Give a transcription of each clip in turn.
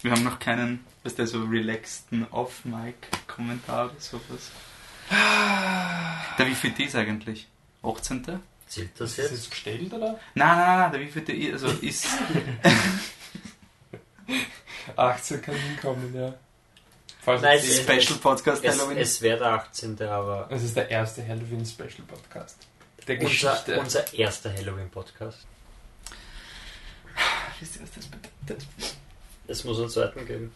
Wir haben noch keinen, was der so relaxten Off-Mic-Kommentar oder sowas. Der wievielte ist eigentlich? 18. Nein, Zählt das Ist das jetzt? jetzt gestellt oder? nein, nein, der wievielte i- also ist. 18 kann hinkommen, ja. Falls Nein, es es- Special Podcast Es, Halloween. es wäre der 18. aber es ist der erste Halloween Special Podcast. Der unser, Geschichte. unser erster Halloween-Podcast. Wisst ihr, was das bedeutet? Es muss einen zweiten geben.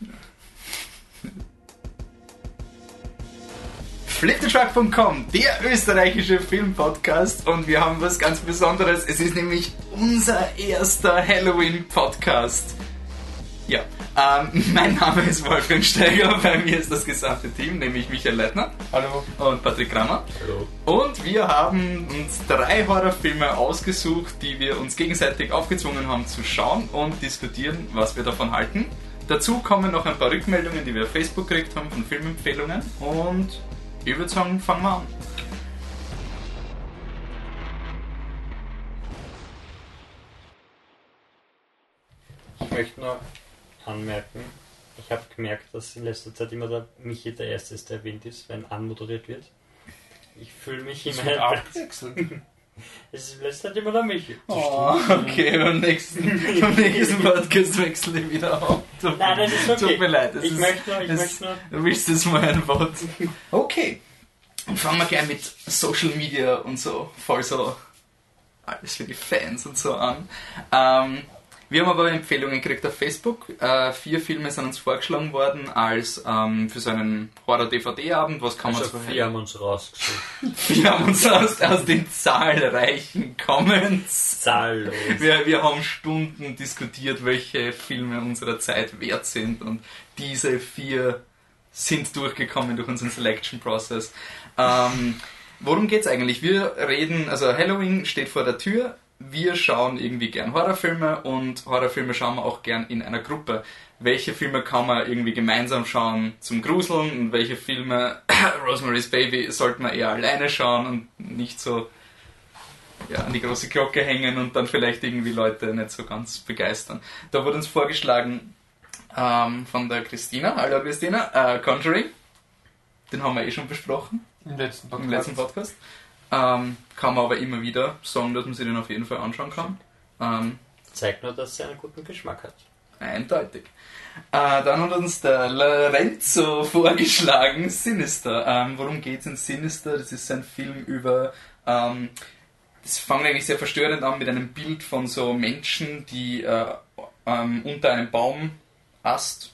Fliptetruck.com, der österreichische Filmpodcast und wir haben was ganz Besonderes. Es ist nämlich unser erster Halloween-Podcast. Ja, ähm, mein Name ist Wolfgang Steiger, bei mir ist das gesamte Team, nämlich Michael Leitner Hallo. und Patrick Kramer. Hallo. Und wir haben uns drei Horrorfilme ausgesucht, die wir uns gegenseitig aufgezwungen haben zu schauen und diskutieren, was wir davon halten. Dazu kommen noch ein paar Rückmeldungen, die wir auf Facebook gekriegt haben von Filmempfehlungen. Und ich würde sagen, fangen wir an. Ich möchte nur anmerken, ich habe gemerkt, dass in letzter Zeit immer der Michi der Erste ist, der erwähnt ist, wenn anmoderiert wird. Ich fühle mich Es immer. wird abgewechselt. Es ist in letzter Zeit immer der Michi. Oh, okay, beim nächsten, beim nächsten Podcast wechsle ich wieder auf. Tut, Nein, das ist okay. tut mir leid. das Ich ist- möchte nur, ich das- möchte nur. Du willst jetzt mal ein Wort. Okay. Und fangen wir gleich mit Social Media und so, voll so alles für die Fans und so an. Ähm, wir haben aber Empfehlungen gekriegt auf Facebook. Äh, vier Filme sind uns vorgeschlagen worden als ähm, für so einen Horror-DVD-Abend. Was kann man Also so vier haben uns rausgesucht. Wir haben uns aus, aus den zahlreichen Comments Zahllos. wir, wir haben Stunden diskutiert, welche Filme unserer Zeit wert sind und diese vier sind durchgekommen durch unseren Selection Process. Ähm, worum geht's eigentlich? Wir reden, also Halloween steht vor der Tür. Wir schauen irgendwie gern Horrorfilme und Horrorfilme schauen wir auch gern in einer Gruppe. Welche Filme kann man irgendwie gemeinsam schauen zum Gruseln und welche Filme, Rosemary's Baby, sollte man eher alleine schauen und nicht so ja, an die große Glocke hängen und dann vielleicht irgendwie Leute nicht so ganz begeistern. Da wurde uns vorgeschlagen ähm, von der Christina, hallo Christina, äh, Conjuring. Den haben wir eh schon besprochen Im letzten Podcast. im letzten Podcast. Ähm, kann man aber immer wieder sagen, dass man sich den auf jeden Fall anschauen kann. Ähm, Zeigt nur, dass er einen guten Geschmack hat. Eindeutig. Äh, dann hat uns der Lorenzo vorgeschlagen, Sinister. Ähm, worum geht's in Sinister? Das ist ein Film über. Ähm, das fängt eigentlich sehr verstörend an mit einem Bild von so Menschen, die äh, ähm, unter einem Baumast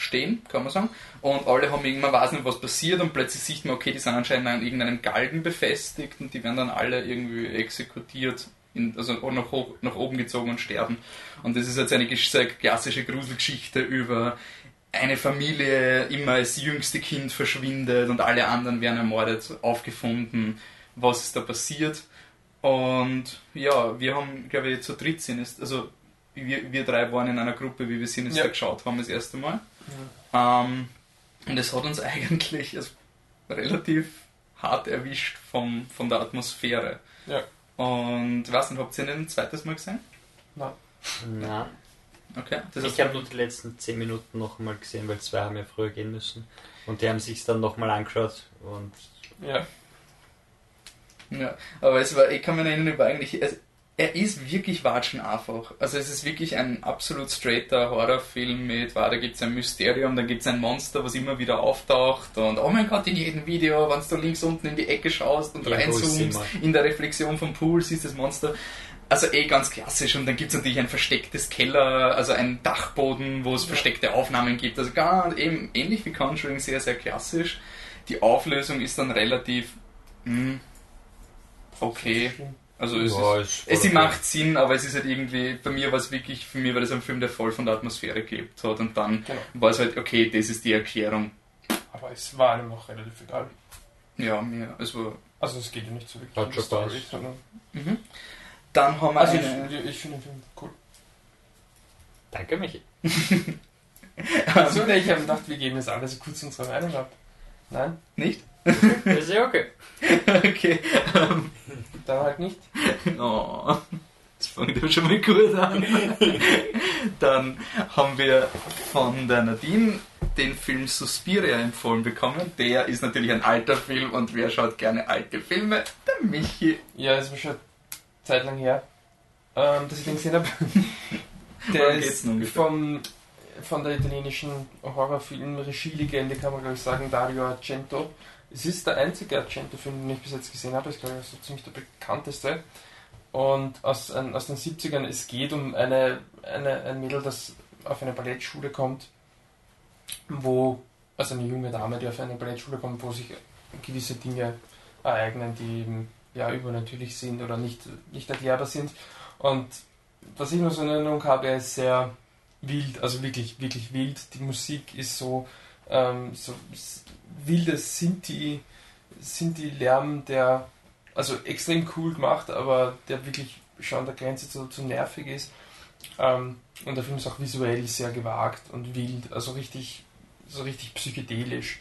stehen, kann man sagen. Und alle haben irgendwann weiß nicht, was passiert und plötzlich sieht man, okay, die sind anscheinend an irgendeinem Galgen befestigt und die werden dann alle irgendwie exekutiert, in, also nach, hoch, nach oben gezogen und sterben. Und das ist jetzt eine klassische Gruselgeschichte über eine Familie immer als jüngste Kind verschwindet und alle anderen werden ermordet, aufgefunden, was ist da passiert. Und ja, wir haben, glaube ich, zu dritt sind es, also wir, wir drei waren in einer Gruppe, wie wir Sinister Ja. geschaut haben das erste Mal. Ähm, und es hat uns eigentlich also, relativ hart erwischt vom, von der Atmosphäre. Ja. Und was nicht, habt ihr den ein zweites Mal gesehen? Nein. Na, Okay. Das ich habe nur die letzten 10 Minuten noch mal gesehen, weil zwei haben ja früher gehen müssen. Und die haben sich dann noch mal angeschaut und Ja. Ja, aber es war, ich kann mich erinnern, über eigentlich, es, er ist wirklich watschen einfach. Also es ist wirklich ein absolut straighter Horrorfilm mit, war, da gibt es ein Mysterium, dann gibt es ein Monster, was immer wieder auftaucht und oh mein Gott, in jedem Video, wenn du links unten in die Ecke schaust und ist reinzoomst, in der Reflexion vom Pool siehst du das Monster. Also eh ganz klassisch und dann gibt es natürlich ein verstecktes Keller, also ein Dachboden, wo es versteckte Aufnahmen gibt. Also gar eben ähnlich wie Conjuring, sehr, sehr klassisch. Die Auflösung ist dann relativ mh, okay. Also es Ja, ist, ist es okay. macht Sinn, aber es ist halt irgendwie, bei mir war es wirklich, für mich war das ein Film, der voll von der Atmosphäre gelebt hat und dann Genau. war es halt, okay, das ist die Erklärung. Aber es war einem auch relativ egal. Ja, mir, es war. Also es geht ja nicht so wirklich Hat um die schon Story, sondern... Mhm. Dann haben wir Also eine, ich, ich finde den Film cool. danke Michi. Also ich habe gedacht, wir geben jetzt alles kurz unsere Meinung ab. Nein, nicht? Das ist ja okay. okay. ähm, dann halt nicht. oh. Das fängt ja schon mal gut an. Dann haben wir von der Nadine den Film Suspiria empfohlen bekommen. Der ist natürlich ein alter Film und wer schaut gerne alte Filme? Der Michi. Ja, ist mir schon Zeit lang her, ähm, dass ich den gesehen habe. Der geht's ist vom, von der italienischen Horrorfilm-Regielegende, kann man glaube ich sagen, Dario Argento. Es ist der einzige Argento-Film, den ich bis jetzt gesehen habe. Ist glaube ich so ziemlich der bekannteste. Und aus, aus den 70ern, es geht um eine, eine, ein Mädel, das auf eine Ballettschule kommt, wo, also eine junge Dame, die auf eine Ballettschule kommt, wo sich gewisse Dinge ereignen, die ja, übernatürlich sind oder nicht, nicht erklärbar sind. Und was ich nur so in Erinnerung habe, er ist sehr wild, also wirklich, wirklich wild. Die Musik ist so, ähm, so wildes Sinti, Sinti-Lärm, der also extrem cool gemacht, aber der wirklich schon an der Grenze zu, zu nervig ist. Ähm, und der Film ist auch visuell sehr gewagt und wild, also richtig, so richtig psychedelisch.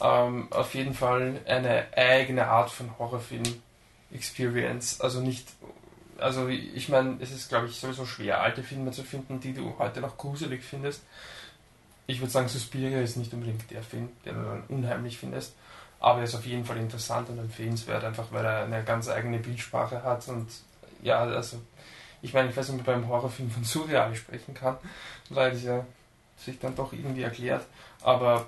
Ähm, auf jeden Fall eine eigene Art von Horrorfilm-Experience. Also nicht, also ich meine, es ist glaube ich sowieso schwer, alte Filme zu finden, die du heute noch gruselig findest. Ich würde sagen, Suspiria ist nicht unbedingt der Film, den du dann unheimlich findest, aber er ist auf jeden Fall interessant und empfehlenswert, einfach weil er eine ganz eigene Bildsprache hat und ja, also ich meine, ich weiß nicht, ob man beim Horrorfilm von surreal sprechen kann, weil es ja sich dann doch irgendwie erklärt, aber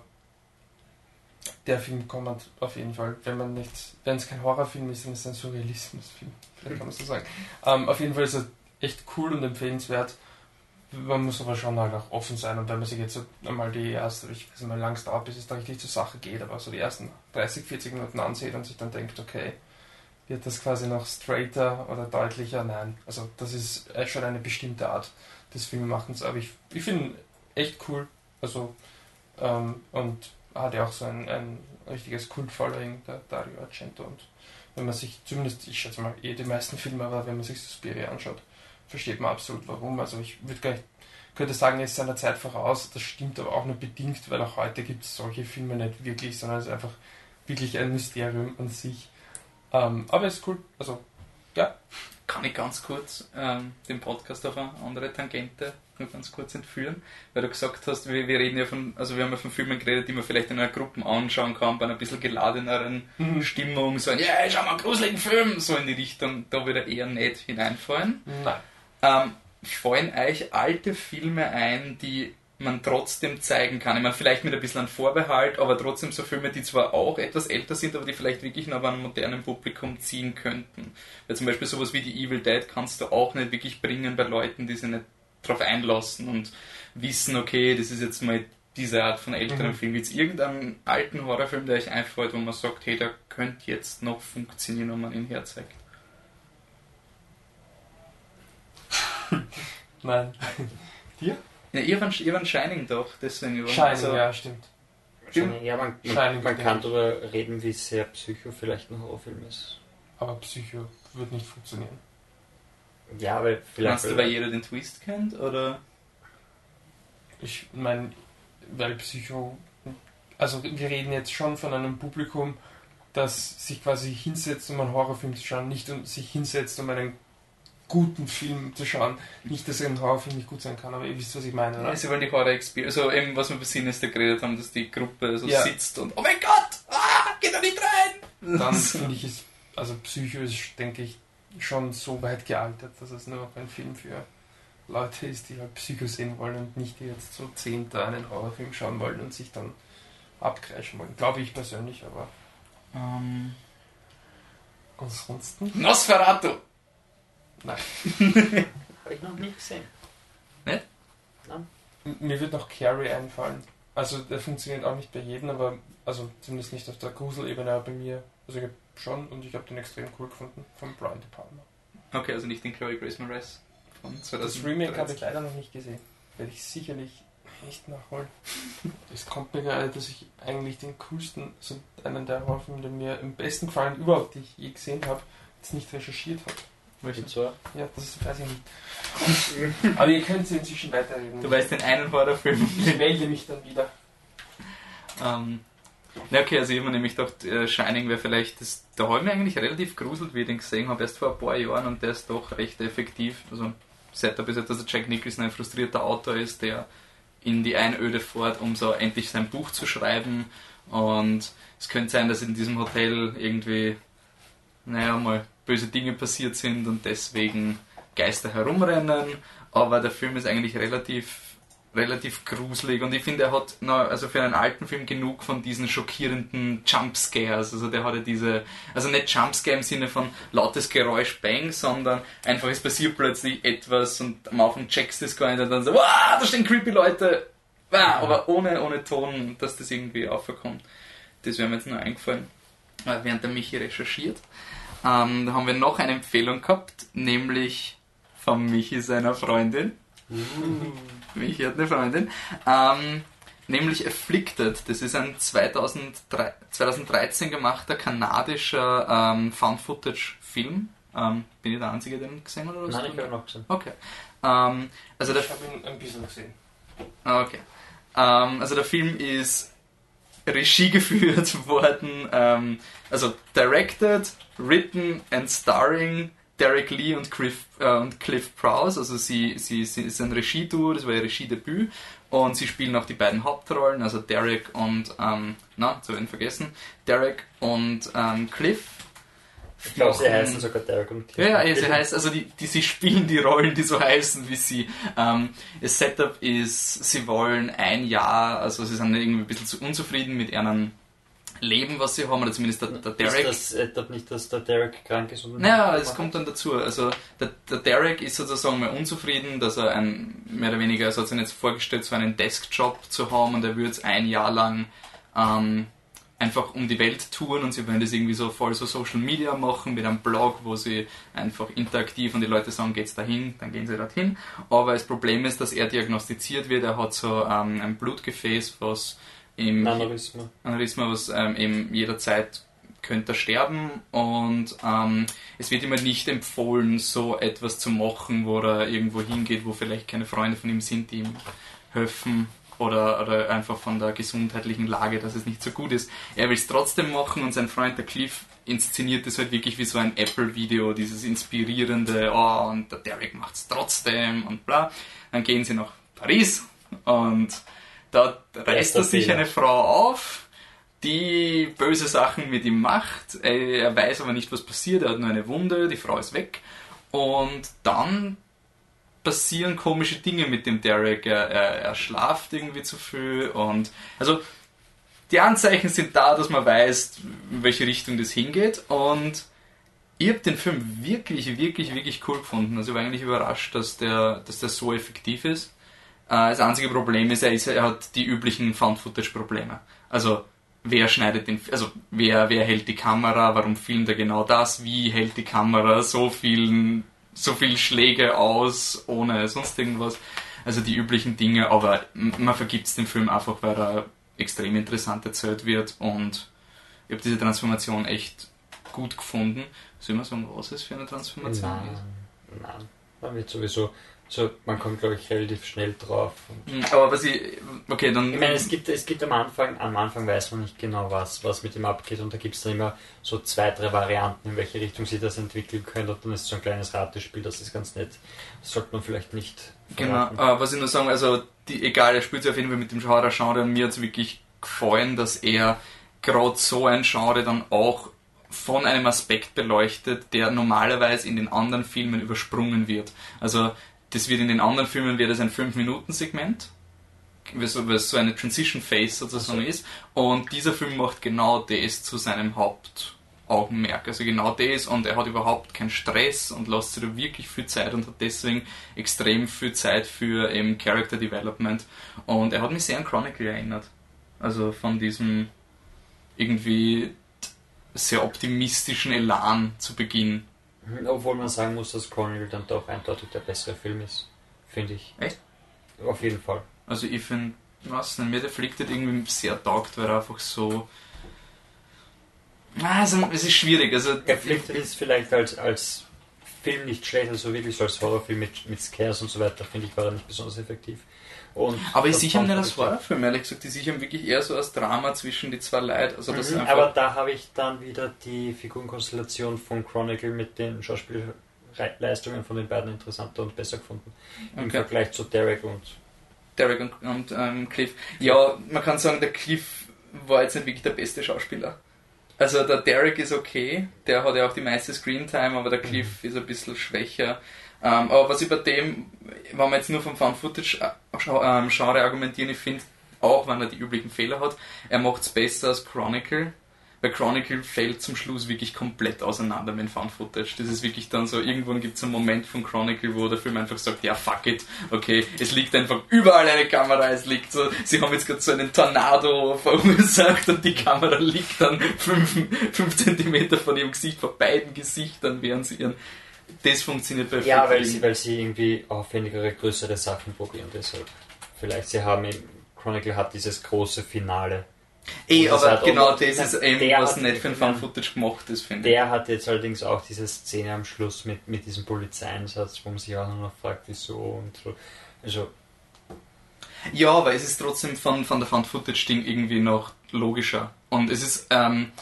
der Film kommt auf jeden Fall, wenn man nicht, wenn es kein Horrorfilm ist, dann ist es ein Surrealismusfilm, vielleicht kann man so sagen. Ähm, auf jeden Fall ist er echt cool und empfehlenswert. Man muss aber schon halt auch offen sein und wenn man sich jetzt einmal die erste, ich weiß nicht wie lang es dauert, bis es da richtig zur Sache geht, aber so die ersten 30, 40 Minuten ansieht und sich dann denkt, okay, wird das quasi noch straighter oder deutlicher? Nein. Also das ist äh, schon eine bestimmte Art des Filmemachens, aber ich, ich finde ihn echt cool. Also ähm, und hat ja auch so ein, ein richtiges Kult-Following, der Dario Argento. Und wenn man sich, zumindest, ich schätze mal, eh die meisten Filme, aber wenn man sich Suspiria anschaut, versteht man absolut warum. Also ich würde gar nicht, könnte sagen, er ist seiner Zeit voraus. Das stimmt aber auch nur bedingt, weil auch heute gibt es solche Filme nicht wirklich, sondern es ist einfach wirklich ein Mysterium an sich. Ähm, aber es ist cool. Also, Kann ich ganz kurz ähm, den Podcast auf eine andere Tangente nur ganz kurz entführen, weil du gesagt hast, wir, wir reden ja von, also wir haben ja von Filmen geredet, die man vielleicht in einer Gruppe anschauen kann, bei einer bisschen geladeneren Stimmung, so ein, ja, yeah, schau mal einen gruseligen Film, so in die Richtung, da würde eher nicht hineinfallen. nein. Ähm, fallen euch alte Filme ein, die man trotzdem zeigen kann? Ich meine, vielleicht mit ein bisschen Vorbehalt, aber trotzdem so Filme, die zwar auch etwas älter sind, aber die vielleicht wirklich noch an einem modernen Publikum ziehen könnten. Weil zum Beispiel sowas wie die Evil Dead kannst du auch nicht wirklich bringen bei Leuten, die sich nicht drauf einlassen und wissen, okay, das ist jetzt mal diese Art von älteren Mhm. Film. Gibt es irgendeinen alten Horrorfilm, der euch einfällt, wo man sagt, hey, der könnte jetzt noch funktionieren, wenn man ihn herzeigt? Nein. Ja, ihr waren, ihr waren Shining doch, deswegen. ihr wart- Shining, also- ja, stimmt. Wahrscheinlich, ja, man, Shining man, man denke kann darüber reden, wie sehr Psycho vielleicht ein Horrorfilm ist. Aber Psycho wird nicht funktionieren. Ja, aber vielleicht. Meinst du, weil jeder den Twist kennt? Oder? Ich meine, weil Psycho. Also, wir reden jetzt schon von einem Publikum, das sich quasi hinsetzt, um einen Horrorfilm zu schauen, nicht um sich hinsetzt, um einen guten Film zu schauen. Nicht, dass ein Horrorfilm nicht gut sein kann, aber ihr wisst, was ich meine, oder? Ja, sie wollen die Horror Experience. Also eben, was wir bei Sinister geredet haben, dass die Gruppe so Ja. sitzt und Oh mein Gott! Ah, geh da nicht rein! Dann finde ich es, also Psycho ist, denke ich, schon so weit gealtert, dass es nur noch ein Film für Leute ist, die halt Psycho sehen wollen und nicht die jetzt so zehnter einen Horrorfilm schauen wollen und sich dann abkreischen wollen. Glaube ich persönlich, aber ähm, ansonsten. Nosferatu! Habe ich noch nie gesehen. M- Mir wird noch Carrie einfallen. Also der funktioniert auch nicht bei jedem, aber also zumindest nicht auf der Gruselebene, aber bei mir. Also ich hab schon und ich habe den extrem cool gefunden von Brian De Palma. Okay, also nicht den Chloe Grace Moretz von 2013. Das Remake habe ich leider noch nicht gesehen. Werde ich sicherlich nicht nachholen. Es kommt mir gerade, dass ich eigentlich den coolsten, also einen der Horrorfilme, der mir am besten gefallen überhaupt, die ich je gesehen habe, jetzt nicht recherchiert habe. Und zwar, Ja, das weiß ich nicht. Aber ihr könnt inzwischen weiterreden. Du weißt den einen Horrorfilm. ich melde mich dann wieder. Ähm, Ja, okay, also ich habe mir nämlich gedacht, äh, Shining wäre vielleicht, das, da habe ich mich eigentlich relativ gruselt, wie ich den gesehen habe, erst vor ein paar Jahren und der ist doch recht effektiv. Also Setup ist halt, dass der Jack Nicholson ein frustrierter Autor ist, der in die Einöde fährt, um so endlich sein Buch zu schreiben und es könnte sein, dass in diesem Hotel irgendwie, naja, mal böse Dinge passiert sind und deswegen Geister herumrennen, aber der Film ist eigentlich relativ relativ gruselig und ich finde, er hat na, also für einen alten Film genug von diesen schockierenden Jumpscares. Also der hatte diese, also nicht Jumpscare im Sinne von lautes Geräusch, Bang, sondern einfach es passiert plötzlich etwas und am Anfang checkst du es gar nicht und dann so, wow, da stehen creepy Leute, wow, aber ohne, ohne Ton, dass das irgendwie aufkommt. Das wäre mir jetzt nur eingefallen, während der Michi recherchiert. Ähm, da haben wir noch eine Empfehlung gehabt, nämlich von Michi seiner Freundin. Uh. Michi hat eine Freundin. Ähm, nämlich Afflicted. Das ist ein 2003, 2013 gemachter kanadischer ähm, Found-Footage-Film. Ähm, bin ich der Einzige, der den gesehen hat? Oder Nein, ich habe noch gesehen. Okay. Ähm, also ich habe ihn ein bisschen gesehen. Ah, Okay. Ähm, also der Film ist Regie geführt worden, ähm, also directed, written and starring Derek Lee und Cliff, äh, und Cliff Prowse. Also sie, sie, sie ist ein Regieduo, das war ihr Regiedebüt und sie spielen auch die beiden Hauptrollen, also Derek und, ähm, na, zu ihn vergessen, Derek und ähm, Cliff. Ich glaube, sie heißen sogar Derek und ja, ja, ja, sie heißt, also die, die, sie spielen die Rollen, die so heißen wie sie. Ähm, das Setup ist, sie wollen ein Jahr, also sie sind irgendwie ein bisschen zu unzufrieden mit ihrem Leben, was sie haben, oder zumindest der, der Derek. Ist das etwa nicht, dass der Derek krank ist? Und Naja, es kommt dann dazu. Also der, der Derek ist sozusagen mal unzufrieden, dass er ein, mehr oder weniger, also hat sich jetzt vorgestellt, so einen Deskjob zu haben und er würde jetzt ein Jahr lang ähm, einfach um die Welt touren und sie wollen das irgendwie so voll so Social Media machen mit einem Blog, wo sie einfach interaktiv und die Leute sagen, geht's dahin, dann gehen sie dorthin. Aber das Problem ist, dass er diagnostiziert wird, er hat so ähm, ein Blutgefäß, was im Aneurysma. Aneurysma, was ähm, eben jederzeit könnte er sterben und ähm, es wird immer nicht empfohlen, so etwas zu machen, wo er irgendwo hingeht, wo vielleicht keine Freunde von ihm sind, die ihm helfen oder, oder einfach von der gesundheitlichen Lage, dass es nicht so gut ist. Er will es trotzdem machen und sein Freund der Cliff inszeniert es halt wirklich wie so ein Apple-Video, dieses inspirierende, oh, und der Derek macht es trotzdem und bla. Dann gehen sie nach Paris und da reißt er sich eine Frau auf, die böse Sachen mit ihm macht. Er weiß aber nicht, was passiert. Er hat nur eine Wunde, die Frau ist weg. Und dann passieren komische Dinge mit dem Derek. Er, er, er schlaft irgendwie zu viel und also die Anzeichen sind da, dass man weiß, in welche Richtung das hingeht und ich habe den Film wirklich, wirklich, wirklich cool gefunden. Also ich war eigentlich überrascht, dass der, dass der so effektiv ist. Äh, Das einzige Problem ist, er, ist, er hat die üblichen Found-Footage-Probleme. Also wer schneidet den, also wer, wer hält die Kamera, warum filmt er genau das, wie hält die Kamera so vielen, so viel Schläge aus, ohne sonst irgendwas. Also die üblichen Dinge, aber man vergibt es dem Film einfach, weil er extrem interessant erzählt wird und ich habe diese Transformation echt gut gefunden. Soll man sagen, was es für eine Transformation Nein, ist? nein. Man wird sowieso, so, man kommt glaube ich relativ schnell drauf. Hm, Aber was ich, okay, dann. ich meine, es gibt, es gibt am Anfang, am Anfang weiß man nicht genau, was, was mit ihm abgeht und da gibt es dann immer so zwei, drei Varianten, in welche Richtung sie das entwickeln können und dann ist so ein kleines Ratespiel, das ist ganz nett. Das sollte man vielleicht nicht Genau, aber was ich nur sagen, also die, egal, er spielt sich auf jeden Fall mit dem Genre Genre und mir hat es wirklich gefallen, dass er gerade so ein Genre dann auch von einem Aspekt beleuchtet, der normalerweise in den anderen Filmen übersprungen wird. Also das wird in den anderen Filmen wird es ein 5-Minuten-Segment, weil so, weil es so eine Transition Phase sozusagen ist. Und dieser Film macht genau das zu seinem Hauptaugenmerk. Also genau das und er hat überhaupt keinen Stress und lässt sich da wirklich viel Zeit und hat deswegen extrem viel Zeit für eben Character Development. Und er hat mich sehr an Chronicle erinnert. Also von diesem irgendwie sehr optimistischen Elan zu Beginn. Mhm, Obwohl man sagen muss, dass Chronicle dann doch eindeutig der bessere Film ist, finde ich. Echt? Auf jeden Fall. Also ich finde, was denn, mir der Afflicted irgendwie sehr taugt, weil er einfach so... Also, es ist schwierig, also... Afflicted ist vielleicht als, als Film nicht schlecht, also wirklich so als Horrorfilm mit, mit Scares und so weiter, finde ich, war er nicht besonders effektiv. Und Aber ich sehe nicht ich als wirklich- Horrorfilm, ehrlich gesagt. Ich sehe wirklich eher so als Drama zwischen die zwei Leuten. Also das Mhm, einfach, aber da habe ich dann wieder die Figurenkonstellation von Chronicle mit den Schauspielleistungen von den beiden interessanter und besser gefunden. Im Okay. Vergleich zu Derek und Derek und, und ähm, Cliff. Ja, man kann sagen, der Cliff war jetzt nicht wirklich der beste Schauspieler. Also der Derek ist okay, der hat ja auch die meiste Screentime, aber der Cliff ist ein bisschen schwächer. Ähm, aber was ich bei dem, wenn wir jetzt nur vom Found-Footage-Genre argumentieren, ich finde, auch wenn er die üblichen Fehler hat, er macht es besser als Chronicle. Weil Chronicle fällt zum Schluss wirklich komplett auseinander mit Found Footage. Das ist wirklich dann so, irgendwann gibt es einen Moment von Chronicle, wo der Film einfach sagt, ja fuck it, okay, es liegt einfach überall eine Kamera, es liegt so, sie haben jetzt gerade so einen Tornado verursacht und die Kamera liegt dann 5 cm von ihrem Gesicht, vor beiden Gesichtern, während sie ihren... Das funktioniert bei Ja, weil sie, weil sie irgendwie aufwendigere, größere Sachen probieren, deshalb. Vielleicht sie haben Chronicle hat dieses große Finale. Eh, Und das aber hat genau auch- das ist eben, was nicht für ein Found Footage gemacht ist, finde ich. Der hat jetzt allerdings auch diese Szene am Schluss mit, mit diesem Polizeieinsatz, wo man sich auch noch fragt, wieso und so. Also, Ja, aber es ist trotzdem von, von der Found-Footage-Ding irgendwie noch logischer. Und es ist, ähm,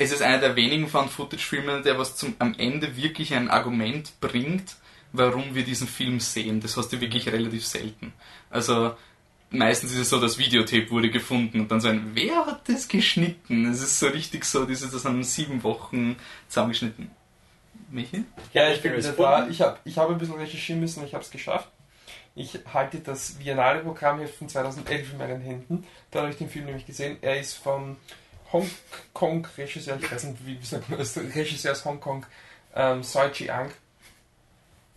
es ist einer der wenigen Found-Footage-Filme, der was zum, am Ende wirklich ein Argument bringt, warum wir diesen Film sehen. Das hast du wirklich relativ selten. Also, meistens ist es so, das Videotape wurde gefunden und dann so ein, wer hat das geschnitten? Es ist so richtig so, dieses, das haben sieben Wochen zusammengeschnitten. Michi? Ja, ich bin jetzt da. Ich habe ich hab ein bisschen recherchieren müssen und ich habe es geschafft. Ich halte das Biennale-Programmheft von 2011 in meinen Händen. Da habe ich den Film nämlich gesehen. Er ist vom Hongkong-Regisseur, ich weiß nicht, wie, wie sagt man das, Regisseur aus Hongkong, ähm, Soi Chiang.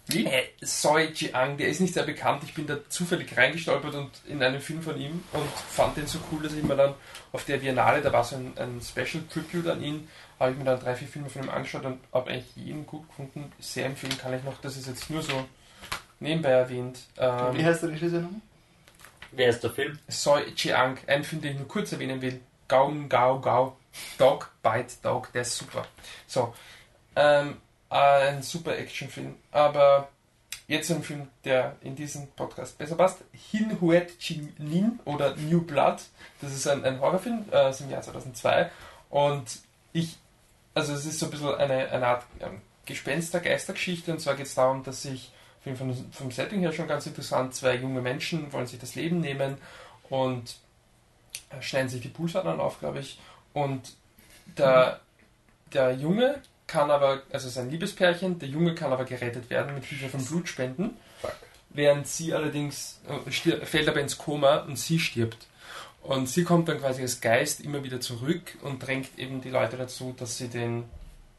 Wie? Äh, Soi Chiang, der ist nicht sehr bekannt. Ich bin da zufällig reingestolpert und in einen Film von ihm und fand den so cool, dass ich mir dann auf der Biennale, da war so ein, ein Special Tribute an ihn, habe ich mir dann drei, vier Filme von ihm angeschaut und habe eigentlich jeden gut gefunden. Sehr empfehlen kann ich noch, das ist jetzt nur so nebenbei erwähnt. Ähm, Wie heißt der Regisseur nochmal? wer ist der Film? Soi Chiang, einen Film, den ich nur kurz erwähnen will. Gao Gao Gao. Dog Bite Dog, der ist super. So, ähm, ein super Actionfilm. Aber jetzt ein Film, der in diesen Podcast besser passt. Hin Huet Chin Lin oder New Blood. Das ist ein, ein Horrorfilm äh, aus dem Jahr 2002. Und ich, also es ist so ein bisschen eine, eine Art ähm, Gespenster-Geistergeschichte. Und zwar geht es darum, dass sich auf vom Setting her schon ganz interessant. Zwei junge Menschen wollen sich das Leben nehmen und schneiden sich die Pulsadern auf, glaube ich. Und der, der Junge kann aber, also sein Liebespärchen, der Junge kann aber gerettet werden mit Hilfe von Blutspenden. Fuck. Während sie allerdings äh, fällt aber ins Koma und sie stirbt. Und sie kommt dann quasi als Geist immer wieder zurück und drängt eben die Leute dazu, dass sie den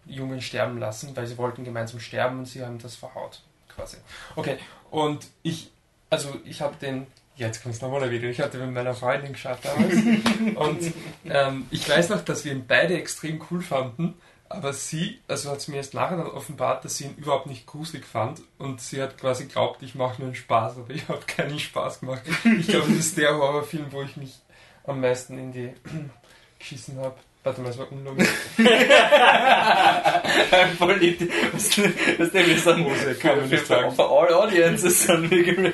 Jungen sterben lassen, weil sie wollten gemeinsam sterben und sie haben das verhaut. Quasi. Okay, und ich, also ich habe den, jetzt kommt es nochmal erwähnen, ich hatte mit meiner Freundin geschaut damals und ähm, ich weiß noch, dass wir ihn beide extrem cool fanden, aber sie, also hat es mir erst nachher dann offenbart, dass sie ihn überhaupt nicht gruselig fand und sie hat quasi glaubt, ich mache nur einen Spaß, aber ich habe keinen Spaß gemacht. Ich glaube, das ist der Horrorfilm, wo ich mich am meisten in die geschissen habe. Warte mal, das war unlogisch. Voll die, was, was der wir sagen, Hose, kann man nicht sagen. für all audiences sind wir.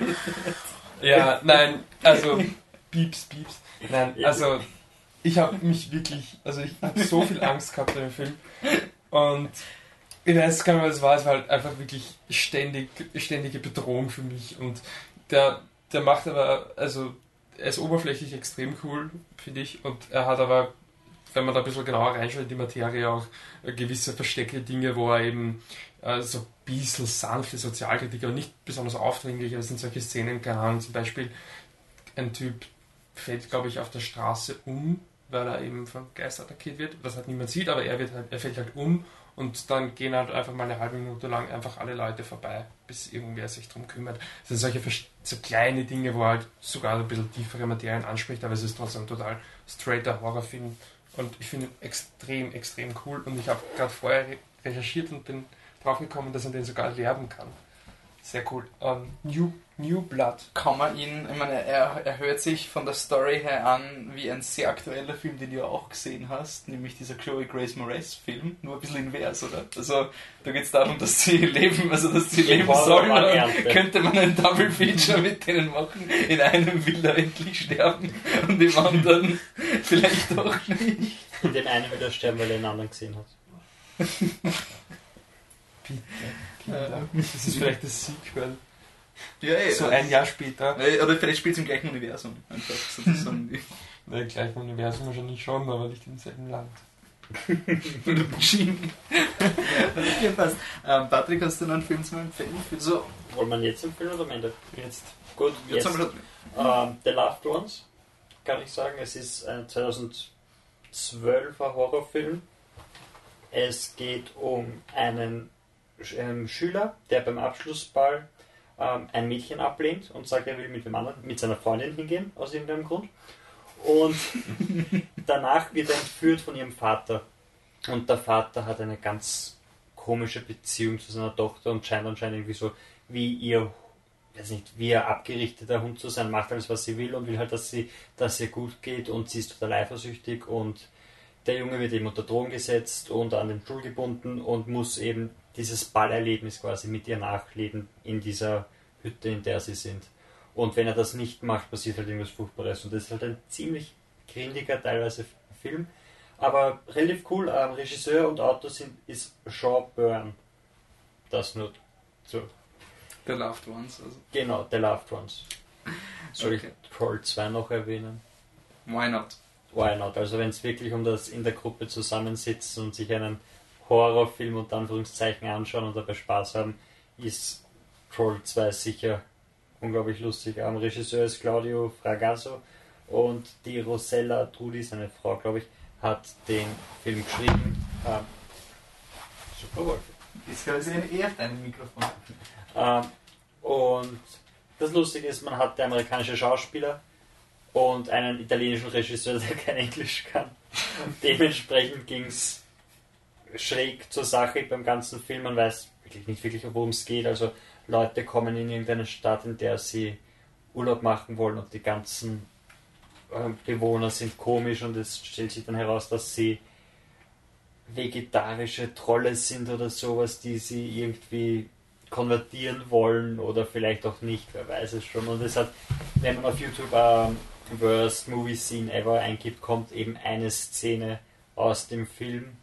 Ja, nein, also Pieps, Pieps. Nein, also ich habe mich wirklich, also ich habe so viel Angst gehabt bei dem Film. Und ich weiß gar nicht, was es war, es war halt einfach wirklich ständig, ständige Bedrohung für mich. Und der, der macht aber, also er ist oberflächlich extrem cool, finde ich, und er hat aber, wenn man da ein bisschen genauer reinschaut in die Materie, auch gewisse versteckte Dinge, wo er eben äh, so ein bisschen sanfte Sozialkritik, aber nicht besonders aufdringlich, aber es sind solche Szenen, keine Ahnung, zum Beispiel ein Typ fällt, glaube ich, auf der Straße um, weil er eben vom Geist attackiert wird, was halt niemand sieht, aber er, wird halt, er fällt halt um und dann gehen halt einfach mal eine halbe Minute lang einfach alle Leute vorbei, bis irgendwer sich drum kümmert. Das sind solche so kleine Dinge, wo er halt sogar ein bisschen tiefere Materien anspricht, aber es ist trotzdem total straighter Horrorfilm und ich finde ihn extrem, extrem cool und ich habe gerade vorher re recherchiert und bin draufgekommen, dass man den sogar erwerben kann. Sehr cool. Ähm, New, New Blood. kann man ihn, ich meine, er, er hört sich von der Story her an wie ein sehr aktueller Film, den du ja auch gesehen hast, nämlich dieser Chloe Grace Moretz Film, nur ein bisschen invers, oder? Also, da geht es darum, dass sie leben, also dass sie leben sollen, könnte man ein Double Feature mit denen machen, in einem will er endlich sterben und im anderen vielleicht doch nicht. In dem einen will er sterben, weil er den anderen gesehen hat. Bitte. Kinder. Das ist vielleicht das Sequel. Ja, ey, So ein Jahr später. Äh, Oder vielleicht spielt es im gleichen Universum, einfach sozusagen. Ne, gleich im Universum wahrscheinlich schon, aber nicht im selben Land. Okay, passt. Ähm, Patrick, hast du noch einen Film zu empfehlen? Für so, Wollen wir ihn jetzt empfehlen oder am Ende? Jetzt. Gut, jetzt jetzt. haben wir Ähm, The Loved Ones, kann ich sagen. Es ist ein 2012er Horrorfilm. Es geht um einen Schüler, der beim Abschlussball ähm, ein Mädchen ablehnt und sagt, er will mit, dem anderen, mit seiner Freundin hingehen, aus irgendeinem Grund. Und danach wird er entführt von ihrem Vater. Und der Vater hat eine ganz komische Beziehung zu seiner Tochter und scheint anscheinend irgendwie so wie ihr weiß nicht, wie ein abgerichteter Hund zu sein, macht alles, was sie will und will halt, dass sie, dass ihr gut geht und sie ist total eifersüchtig und der Junge wird eben unter Drogen gesetzt und an den Stuhl gebunden und muss eben dieses Ballerlebnis quasi mit ihr nachleben in dieser Hütte, in der sie sind. Und wenn er das nicht macht, passiert halt irgendwas Furchtbares und das ist halt ein ziemlich grindiger teilweise Film, aber relativ cool. Ähm, Regisseur und Autor sind, ist Sean Byrne. Das nur so The Loved Ones. Also. Genau, The Loved Ones. Soll Okay. ich Troll 2 noch erwähnen? Why not? Why not? Also wenn es wirklich um das in der Gruppe zusammensitzen und sich einen Horrorfilm unter Anführungszeichen anschauen und dabei Spaß haben, ist Troll 2 sicher unglaublich lustig. Am Regisseur ist Claudio Fragasso und die Rosella Trudi, seine Frau, glaube ich, hat den Film geschrieben. Ähm, super Wolf. Das ist ein eher dein Mikrofon. Ähm, und das Lustige ist, man hat der amerikanische Schauspieler und einen italienischen Regisseur, der kein Englisch kann. Dementsprechend ging es schräg zur Sache beim ganzen Film. Man weiß wirklich nicht wirklich, worum es geht. Also Leute kommen in irgendeine Stadt, in der sie Urlaub machen wollen und die ganzen äh, Bewohner sind komisch und es stellt sich dann heraus, dass sie vegetarische Trolle sind oder sowas, die sie irgendwie konvertieren wollen oder vielleicht auch nicht, wer weiß es schon. Und es hat, wenn man auf YouTube ähm, Worst Movie Scene Ever eingibt, kommt eben eine Szene aus dem Film.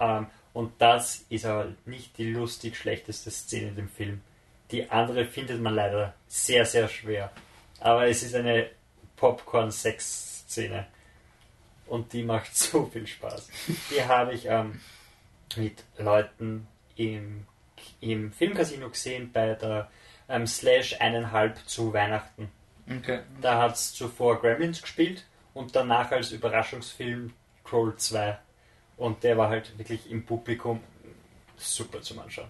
Ähm, und das ist aber nicht die lustig schlechteste Szene in dem Film. Die andere findet man leider sehr, sehr schwer. Aber es ist eine Popcorn-Sex-Szene. Und die macht so viel Spaß. Die habe ich ähm, mit Leuten im, im Filmcasino gesehen bei der ähm, Slash eineinhalb zu Weihnachten. Okay. Da hat es zuvor Gremlins gespielt und danach als Überraschungsfilm Troll 2. Und der war halt wirklich im Publikum super zum Anschauen.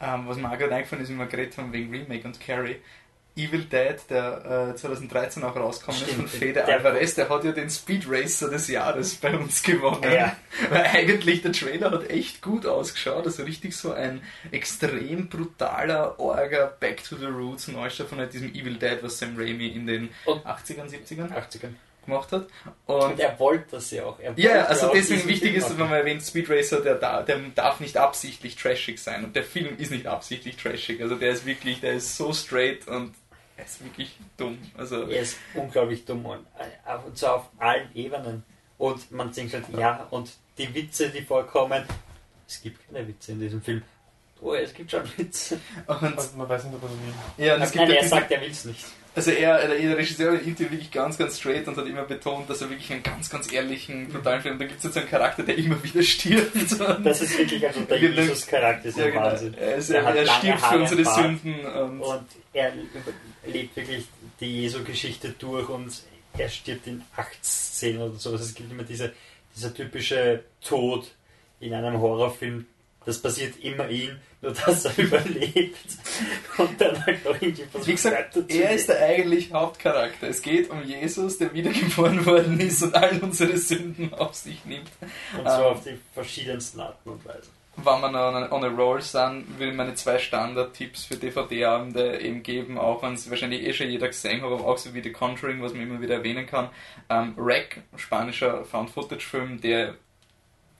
Ähm, was mir auch gerade eingefallen ist, wie wir geredet haben wegen Remake und Carrie. Evil Dead, der äh, 2013 auch rausgekommen ist Stimmt, von Fede Alvarez, der hat ja den Speed Racer des Jahres bei uns gewonnen. Ja. Weil eigentlich der Trailer hat echt gut ausgeschaut. Also richtig so ein extrem brutaler Orga Back to the Roots Neustart von halt diesem Evil Dead, was Sam Raimi in den Und- 80ern, 70ern 80ern. Gemacht hat. Und Und er wollte das ja auch. Er wollte ja, also auch deswegen wichtig Film ist, wenn man erwähnt, Speed Racer, der, da- der darf nicht absichtlich trashig sein. Und der Film ist nicht absichtlich trashig. Also der ist wirklich, der ist so straight und er ist wirklich dumm. Also Er ist unglaublich dumm und, äh, und zwar auf allen Ebenen. Und man denkt halt, ja, und die Witze, die vorkommen, es gibt keine Witze in diesem Film. Oh, es gibt schon Witze. und, Also man weiß nicht, ob er will. ja, und es gibt Nein, ja er sagt, er will es nicht. Also er, der, Regisseur ihn wirklich ganz, ganz straight und hat immer betont, dass er wirklich einen ganz, ganz ehrlichen, brutalen Film. Da gibt es jetzt einen Charakter, der immer wieder stirbt. Das ist wirklich, also der Jesus-Charakter ist ja, genau. Wahnsinn. Er, ist, Er er, stirbt für Haare unsere im Bart. Sünden. Und, Und er lebt wirklich die Jesu-Geschichte durch und er stirbt in acht Szenen oder sowas. Es gibt immer diese, dieser typische Tod in einem Horrorfilm. Das passiert immer ihm, nur dass er überlebt und dann halt noch irgendwie versucht, wie gesagt, er ist der eigentlich Hauptcharakter. Es geht um Jesus, der wiedergeboren worden ist und all unsere Sünden auf sich nimmt. Und zwar auf die verschiedensten Arten und Weisen. wenn wir noch on a, on a roll sind, will ich meine zwei Standard-Tipps für DVD-Abende eben geben, auch wenn es wahrscheinlich eh schon jeder gesehen hat, aber auch so wie The Conjuring, was man immer wieder erwähnen kann. Ähm, Rack, spanischer Found-Footage-Film, der,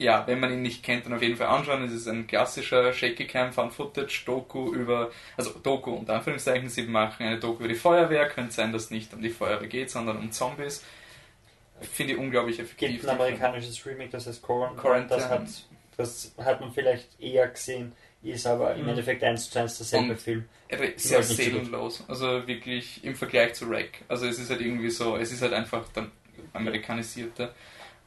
ja, wenn man ihn nicht kennt, dann auf jeden Fall anschauen. Es ist ein klassischer Shaky Cam Found-Footage-Doku über, also Doku unter Anführungszeichen, sie machen eine Doku über die Feuerwehr, könnte sein, dass es nicht um die Feuerwehr geht, sondern um Zombies. Finde ich unglaublich effektiv. gibt ein amerikanisches Remake, das heißt Quarantine. Quarantine. Das hat, das hat man vielleicht eher gesehen, ist aber im Mhm. Endeffekt eins zu eins derselbe Und- Film. Sehr seelenlos. Also wirklich im Vergleich zu Rack. Also es ist halt irgendwie so, es ist halt einfach der amerikanisierte.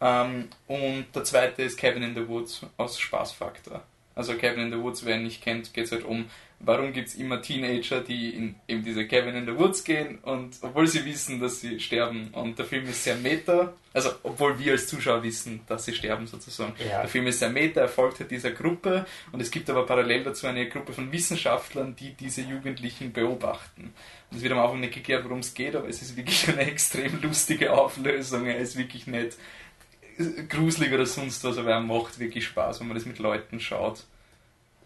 Ähm, und der zweite ist Cabin in the Woods aus Spaßfaktor. Also Cabin in the Woods, wer ihn nicht kennt, geht es halt um, warum gibt es immer Teenager, die in eben diese Cabin in the Woods gehen und obwohl sie wissen, dass sie sterben. Und der Film ist sehr meta, also obwohl wir als Zuschauer wissen, dass sie sterben sozusagen. Ja. Der Film ist sehr meta, er folgt halt dieser Gruppe und es gibt aber parallel dazu eine Gruppe von Wissenschaftlern, die diese Jugendlichen beobachten. Und es wird am Anfang nicht geklärt, worum es geht, aber es ist wirklich eine extrem lustige Auflösung. Er ist wirklich nicht gruselig oder sonst was, aber er macht wirklich Spaß, wenn man das mit Leuten schaut,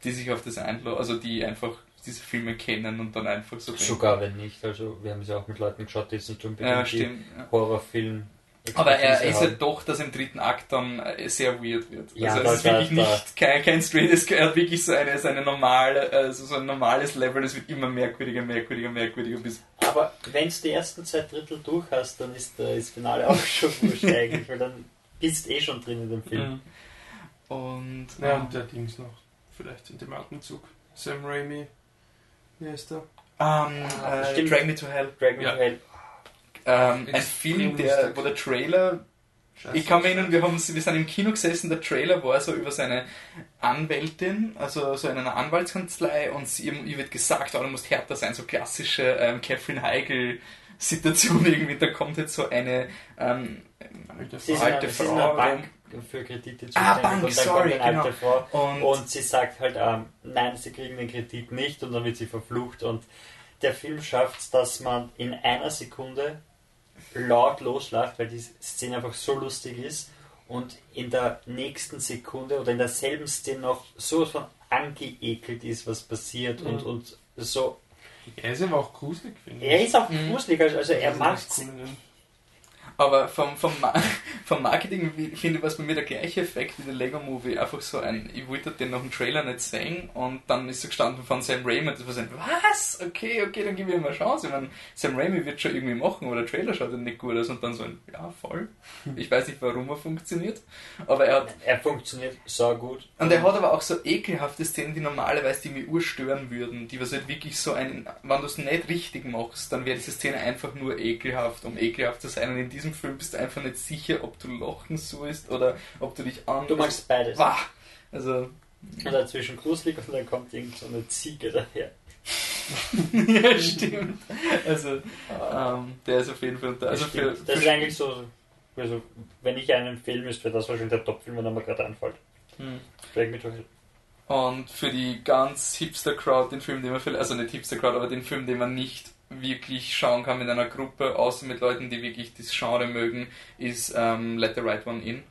die sich auf das einlassen, also die einfach diese Filme kennen und dann einfach so denken. Sogar wenn nicht. Also wir haben es ja auch mit Leuten geschaut, die jetzt nicht unbedingt Ja, stimmt. Ja. Horrorfilm. Aber er ist halt doch, dass im dritten Akt dann äh, sehr weird wird. Ja, also es ist wirklich da- nicht kein, kein straightes, er hat wirklich so eine, so eine normale, also so ein normales Level, es wird immer merkwürdiger, merkwürdiger, merkwürdiger bis. Aber wenn du die ersten zwei Drittel durch hast, dann ist äh, das Finale auch schon wurscht eigentlich, weil dann bist eh schon drin in dem Film. Mhm. Und Ja, und der Dings noch. Vielleicht in dem Atemzug. Sam Raimi. Wie heißt der? ähm, Ah, äh, stimmt. Drag Me to Hell. Drag Me Ja. to Hell. Ähm, ein Film, der, wo der Trailer Scheiße. Ich kann mich erinnern, wir, haben, wir sind im Kino gesessen, der Trailer war so über seine Anwältin, also so in einer Anwaltskanzlei und sie, ihr wird gesagt, oh, du musst härter sein, so klassische ähm, Catherine Heigl Situation irgendwie, da kommt jetzt so eine ähm, Alte eine, sie ist in Frau, einer Bank für Kredite Ah, zuständig Bank, und dann sorry, kommt eine alte Frau und, und sie sagt halt, ähm, nein, sie kriegen den Kredit nicht und dann wird sie verflucht und der Film schafft es, dass man in einer Sekunde laut loslacht, weil die Szene einfach so lustig ist und in der nächsten Sekunde oder in derselben Szene noch sowas von angeekelt ist, was passiert und, Mhm. und so. Er ist aber auch gruselig, finde ich. Er ist auch Mhm. gruselig, also, also er ist macht echt cool in dem- aber vom, vom, Ma vom Marketing finde ich, was bei mir der gleiche Effekt wie der Lego Movie. Einfach so ein, ich wollte den noch im Trailer nicht sehen und dann ist so gestanden von Sam Raimi, das war so ein, was? Okay, okay, dann gebe ich ihm eine Chance. Ich meine, Sam Raimi wird schon irgendwie machen, aber der Trailer schaut dann nicht gut aus und dann so ein, ja, voll. Ich weiß nicht, warum er funktioniert, aber er hat, er funktioniert so gut. und er hat aber auch so ekelhafte Szenen, die normalerweise die mich urstören würden, die was halt wirklich so ein, wenn du es nicht richtig machst, dann wäre diese Szene einfach nur ekelhaft, um ekelhaft zu sein und in diesem Film bist du einfach nicht sicher, ob du lachen sollst oder ob du dich an... Du magst beides. Wah! Also, Und dazwischen gruselig und dann kommt irgend so eine Ziege daher. ja, stimmt. Also, ähm, der ist auf jeden Fall unter. Also das, für, stimmt. das für ist eigentlich so, also wenn ich einen Film ist, wäre das wahrscheinlich der Top-Film, der mir gerade einfällt. Hm. Me to Hell. Und für die ganz Hipster-Crowd, den Film, den man, vielleicht- also nicht Hipster-Crowd, aber den Film, den man nicht wirklich schauen kann mit einer Gruppe, außer mit Leuten, die wirklich das Genre mögen, ist ähm, Let the Right One In,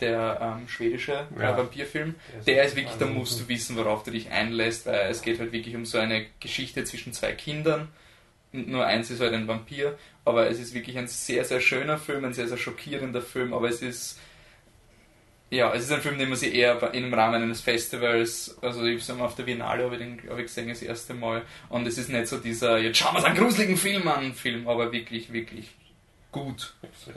der ähm, schwedische Ja. äh, Vampirfilm. Der ist wirklich, da musst du wissen, worauf du dich einlässt, weil es geht halt wirklich um so eine Geschichte zwischen zwei Kindern. Und nur eins ist halt ein Vampir, aber es ist wirklich ein sehr, sehr schöner Film, ein sehr, sehr schockierender Film, aber es ist ja, es ist ein Film, den man sich eher im Rahmen eines Festivals, also ich mal auf der Biennale habe ich den, glaube ich, gesehen das erste Mal. Und es ist nicht so dieser, jetzt schauen wir uns einen gruseligen Film an, Film, aber wirklich, wirklich gut.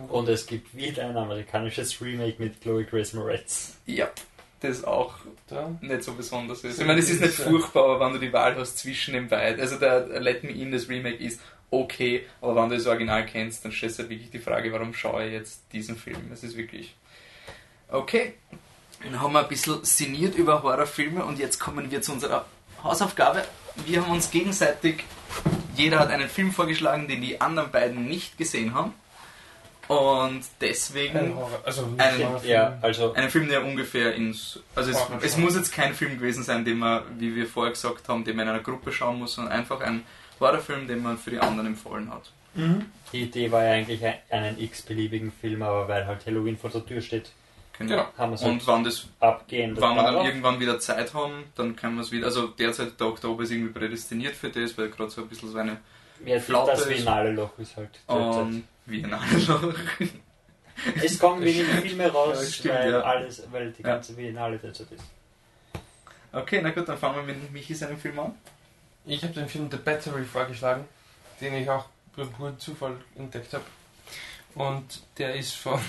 Und es gibt wieder ein amerikanisches Remake mit Chloe Grace Moretz. Ja, das auch Da. nicht so besonders ist. Ich meine, es ist nicht ja. furchtbar, aber wenn du die Wahl hast zwischen den beiden, also der Let Me In, das Remake ist okay, aber wenn du das Original kennst, dann stellst du halt wirklich die Frage, warum schaue ich jetzt diesen Film? Es ist wirklich okay. Dann haben wir ein bisschen sinniert über Horrorfilme und jetzt kommen wir zu unserer Hausaufgabe. Wir haben uns gegenseitig, jeder hat einen Film vorgeschlagen, den die anderen beiden nicht gesehen haben. Und deswegen Ein Horror. Also nicht Ein- Horrorfilm. Ja, also einen Film, der ungefähr ins. Also es, es muss jetzt kein Film gewesen sein, den man, wie wir vorher gesagt haben, den man in einer Gruppe schauen muss, sondern einfach ein Horrorfilm, den man für die anderen empfohlen hat. Mhm. die Idee war ja eigentlich ein- einen x-beliebigen Film, aber weil halt Halloween vor der Tür steht, Genau. Haben wir Und wann das abgehend. wenn wir dann irgendwann wieder Zeit haben, dann können wir es wieder. Also derzeit der Oktober ist irgendwie prädestiniert für das, weil gerade so ein bisschen so eine ja, Flaute das ist- Biennale Loch ist halt. derzeit. ähm, Biennale Es kommen wenig Filme raus, Ja, stimmt, weil ja. alles, weil die Ja. ganze Biennale derzeit ist. Okay, na gut, dann fangen wir mit Michi seinem Film an. Ich habe den Film The Battery vorgeschlagen, den ich auch durch puren Zufall entdeckt habe. Und der ist von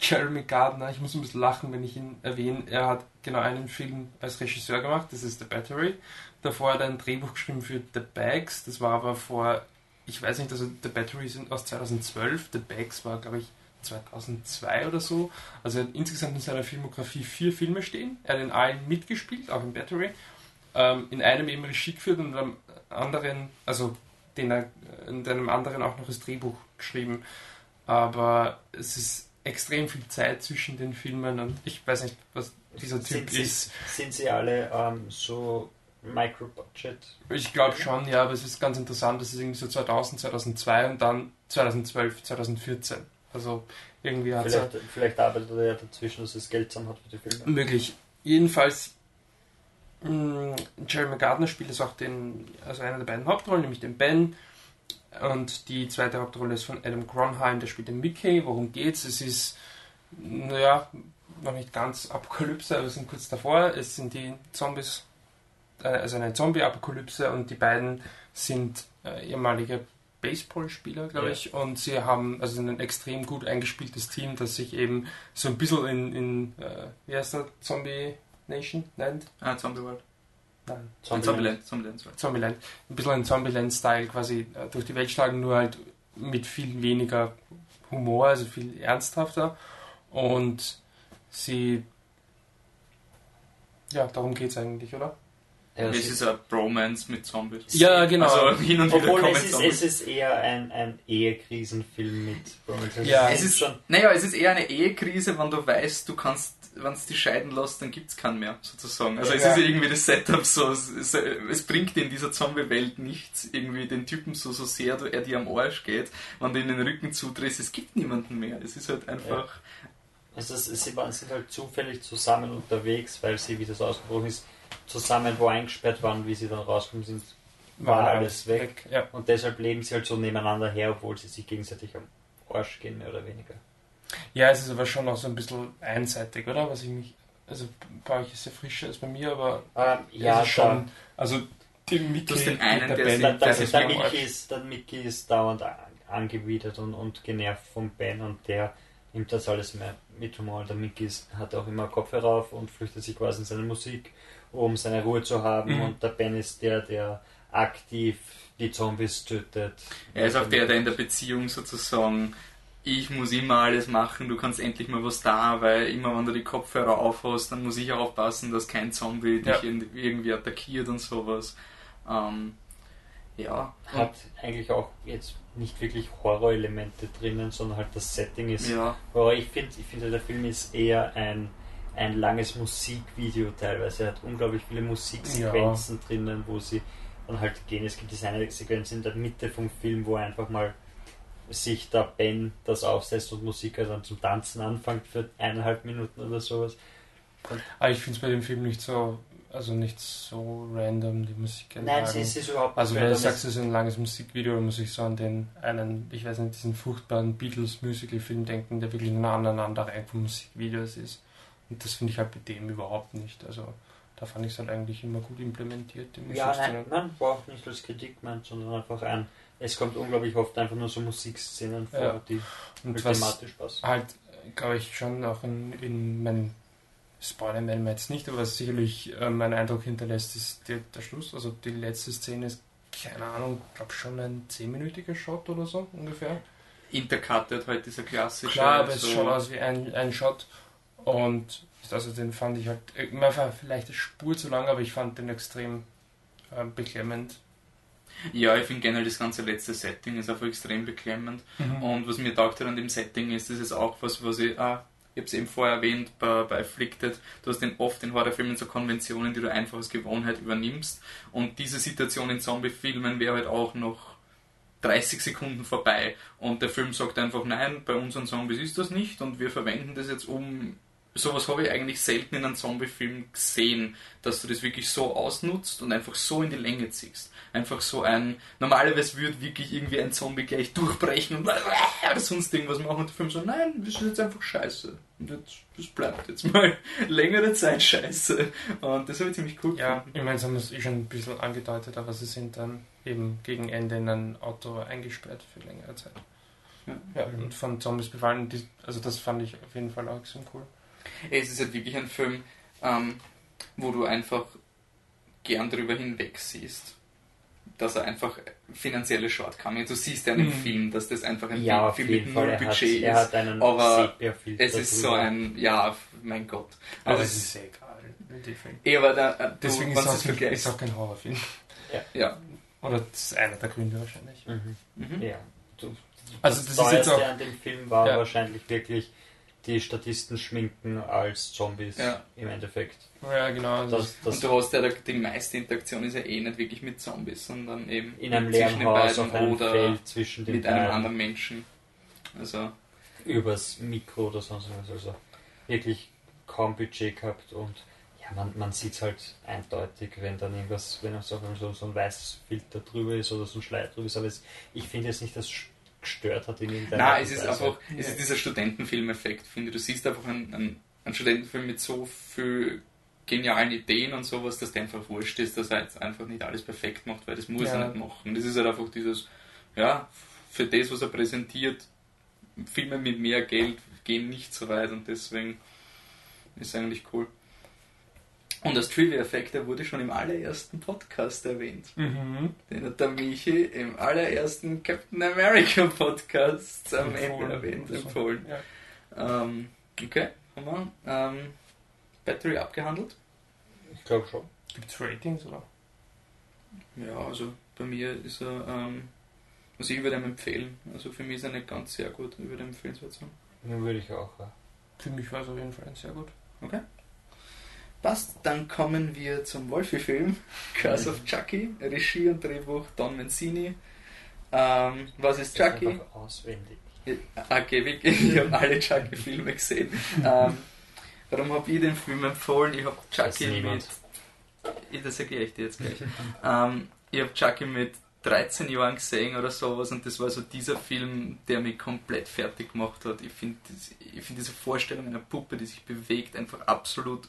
Jeremy Gardner. Ich muss ein bisschen lachen, wenn ich ihn erwähne. Er hat genau einen Film als Regisseur gemacht, das ist The Battery. Davor hat er ein Drehbuch geschrieben für The Bags. Das war aber vor, ich weiß nicht, also The Battery ist aus 2012. The Bags war, glaube ich, 2002 oder so. Also er hat insgesamt in seiner Filmografie vier Filme stehen. Er hat in allen mitgespielt, auch in Battery. Ähm, in einem eben Regie geführt und einem anderen, also den er, in einem anderen auch noch das Drehbuch geschrieben. Aber es ist extrem viel Zeit zwischen den Filmen und ich weiß nicht, was dieser Typ Sind sie, ist. sind sie alle ähm, so Micro-Budget? Ich glaube schon, ja, aber es ist ganz interessant, das ist irgendwie so 2000, 2002 und dann 2012, 2014. Also irgendwie hat er Vielleicht, vielleicht arbeitet er ja dazwischen, dass es Geld zusammen hat für die Filme. möglich. Jedenfalls, mh, Jeremy Gardner spielt es auch den, also eine der beiden Hauptrollen, nämlich den Ben. Und die zweite Hauptrolle ist von Adam Gronheim, der spielt den Mickey. Worum geht's? Es ist, naja, noch nicht ganz Apokalypse, aber wir sind kurz davor. Es sind die Zombies, äh, also eine Zombie-Apokalypse und die beiden sind äh, ehemalige Baseballspieler, glaube Ja. ich, und sie haben also ein extrem gut eingespieltes Team, das sich eben so ein bisschen in, in äh, wie heißt der, Zombie Nation nennt? Ah, Zombie World. Nein, Zombieland. Zombieland, Zombieland. Zombieland. Ein bisschen in Zombieland-Style quasi äh, durch die Welt schlagen, nur halt mit viel weniger Humor, also viel ernsthafter. Und sie. Ja, darum geht's eigentlich, oder? Ja, es es ist ein Bromance mit Zombies. Ja, genau. Also hin und wieder Obwohl kommen es ist, Zombies. es ist eher ein, ein Ehekrisenfilm mit Bromance. Ja, es ist- schon. Naja, es ist eher eine Ehekrise, wenn du weißt, du kannst, wenn es dich scheiden lässt, dann gibt es keinen mehr, sozusagen. Also es Ja. ist ja irgendwie das Setup so, es, es, es bringt in dieser Zombie-Welt nichts, irgendwie den Typen so, so sehr du, er dir am Arsch geht, wenn du in den Rücken zudrehst, es gibt niemanden mehr. Es ist halt einfach, Also es, sie waren, sind halt zufällig zusammen unterwegs, weil sie, wie das ausgebrochen ist, zusammen wo eingesperrt waren, wie sie dann rausgekommen sind, war alles weg. Ja. Und deshalb leben sie halt so nebeneinander her, obwohl sie sich gegenseitig am Arsch gehen, mehr oder weniger. Ja, es ist aber schon auch so ein bisschen einseitig, oder? Was ich mich. Also bei euch ist ja frischer als bei mir, aber Ähm, ja, ist schon. Also die Mickey, hast den einen, der der Ben, der ist der, Mickey ist, der Mickey ist dauernd an- angewidert und, und genervt vom Ben und der nimmt das alles mehr mit Humor. Der Mickey ist, hat auch immer Kopfhörer auf und flüchtet sich quasi in seine Musik, um seine Ruhe zu haben. Mhm. Und der Ben ist der, der aktiv die Zombies tötet. er ist auch der, der in der Beziehung sozusagen, ich muss immer alles machen, du kannst endlich mal was da, weil immer wenn du die Kopfhörer aufhast, dann muss ich auch aufpassen, dass kein Zombie Ja. dich irgendwie attackiert und sowas. Ähm, ja. hat eigentlich auch jetzt nicht wirklich Horrorelemente drinnen, sondern halt das Setting ist Ja, Horror. Ich finde, ich finde, der Film ist eher ein, ein langes Musikvideo teilweise. Er hat unglaublich viele Musiksequenzen drinnen, wo sie dann halt gehen. Es gibt diese eine Sequenz in der Mitte vom Film, wo einfach mal sich der Ben das aufsetzt und Musiker dann zum Tanzen anfängt für eineinhalb Minuten oder sowas. Aber ich finde es bei dem Film nicht so, also nicht so random, die Musik. Nein, sie ist, sie ist überhaupt Also nicht wenn du sagst, es ist ein langes Musikvideo, dann muss ich so an den einen, ich weiß nicht, diesen furchtbaren Beatles-Musical-Film denken, der wirklich eine Aneinanderreihung von Musikvideos ist. Und das finde ich halt bei dem überhaupt nicht. Also da fand ich es halt eigentlich immer gut implementiert, die Ja, nein, man braucht nicht als Kritik meint, sondern einfach ein. Es kommt unglaublich oft einfach nur so Musikszenen vor, Ja. die Und was thematisch passen. halt, glaube ich, schon auch in, in meinen Spoilern werden wir jetzt nicht, aber was sicherlich äh, meinen Eindruck hinterlässt, ist der, der Schluss. Also die letzte Szene ist, keine Ahnung, glaube schon ein zehnminütiger Shot oder so ungefähr. intercutted halt dieser klassische. Klar, aber es so- schaut aus wie ein, ein Shot. Und also den fand ich halt, mir war vielleicht eine Spur zu lang, aber ich fand den extrem äh, beklemmend. Ja, ich finde generell das ganze letzte Setting ist einfach extrem beklemmend. Und was mir taugt halt an dem Setting ist, das ist auch was, was ich, ah, ich habe es eben vorher erwähnt bei, bei Afflicted, du hast den oft in Horrorfilmen so Konventionen, die du einfach aus Gewohnheit übernimmst. Und diese Situation in Zombie-Filmen wäre halt auch noch 30 Sekunden vorbei. Und der Film sagt einfach, nein, bei unseren Zombies ist das nicht und wir verwenden das jetzt, um sowas habe ich eigentlich selten in einem Zombie-Film gesehen, dass du das wirklich so ausnutzt und einfach so in die Länge ziehst. Einfach so ein, normalerweise würde wirklich irgendwie ein Zombie gleich durchbrechen und oder sonst irgendwas machen und der Film so, nein, das ist jetzt einfach scheiße. Und jetzt, das bleibt jetzt mal längere Zeit scheiße. Und das habe ich ziemlich cool Ja, gefunden. ich meine, sie haben es eh schon ein bisschen angedeutet, aber sie sind dann eben gegen Ende in ein Auto eingesperrt für längere Zeit. Ja. Ja, und von Zombies befallen, also das fand ich auf jeden Fall auch extrem cool. Es ist halt wirklich ein Film, ähm, wo du einfach gern drüber hinweg siehst, dass er einfach finanzielle Shortcomings, du siehst ja in dem. Film, dass das einfach ein Ja, Film mit null Er hat, Budget er ist. hat einen aber Sepia-Filter Es ist so ein, ja, mein Gott. Aber Also es ist sehr egal. Eh, aber da, äh, du, Deswegen ist es auch, ist auch kein Horrorfilm. Ja. Oder das ist einer der Gründe wahrscheinlich. Mhm. Mhm. Ja. Du, Also das, das ist jetzt auch- an dem Film war Ja. wahrscheinlich wirklich die Statisten schminken als Zombies Ja. im Endeffekt. Ja, genau. Also Das, das Und du hast ja, die meiste Interaktion ist ja eh nicht wirklich mit Zombies, sondern eben in einem zwischen leeren den Haus beiden einem oder Feld zwischen den mit einem beiden anderen Menschen. Also, übers Mikro oder sonst was. Also wirklich kaum Budget gehabt und ja, man, man sieht es halt eindeutig, wenn dann irgendwas, wenn so, so, so ein weißes Filter drüber ist oder so ein Schleier drüber ist, aber es, ich finde jetzt nicht, dass gestört hat in irgendeiner Nein, es ist Weise. einfach, es ist dieser Studentenfilm-Effekt, finde ich. Du siehst einfach einen, einen, einen Studentenfilm mit so viel genialen Ideen und sowas, dass der einfach wurscht ist, dass er jetzt einfach nicht alles perfekt macht, weil das muss Ja. er nicht machen. Das ist halt einfach dieses, ja, für das, was er präsentiert, Filme mit mehr Geld gehen nicht so weit und deswegen ist eigentlich cool. Und als Trivia-Effekt, der wurde schon im allerersten Podcast erwähnt. Mhm. Den hat der Michi im allerersten Captain America Podcast am Ende Empfohlen. erwähnt, empfohlen. Ja. Ähm, okay, haben wir ähm, Battery abgehandelt. Ich glaube schon. Gibt es Ratings oder? Ja, also bei mir ist er, ähm, also ich würde ihm empfehlen. Also für mich ist er nicht ganz sehr gut, ich würde empfehlenswert sagen. Den würde ich auch. Ja. Für mich war es auf jeden Fall sehr gut. Passt, dann kommen wir zum Wolfi-Film, Curse of Chucky, Regie und Drehbuch Don Mancini. Ähm, was ist Chucky? Einfach auswendig. Okay, ich habe alle Chucky-Filme gesehen. Ähm, warum habe ich den Film empfohlen? Ich habe Chucky mit. Ich, das sage ich echt jetzt gleich. ähm, ich habe Chucky mit 13 Jahren gesehen oder sowas und das war so dieser Film, der mich komplett fertig gemacht hat. Ich finde find diese Vorstellung einer Puppe, die sich bewegt, einfach absolut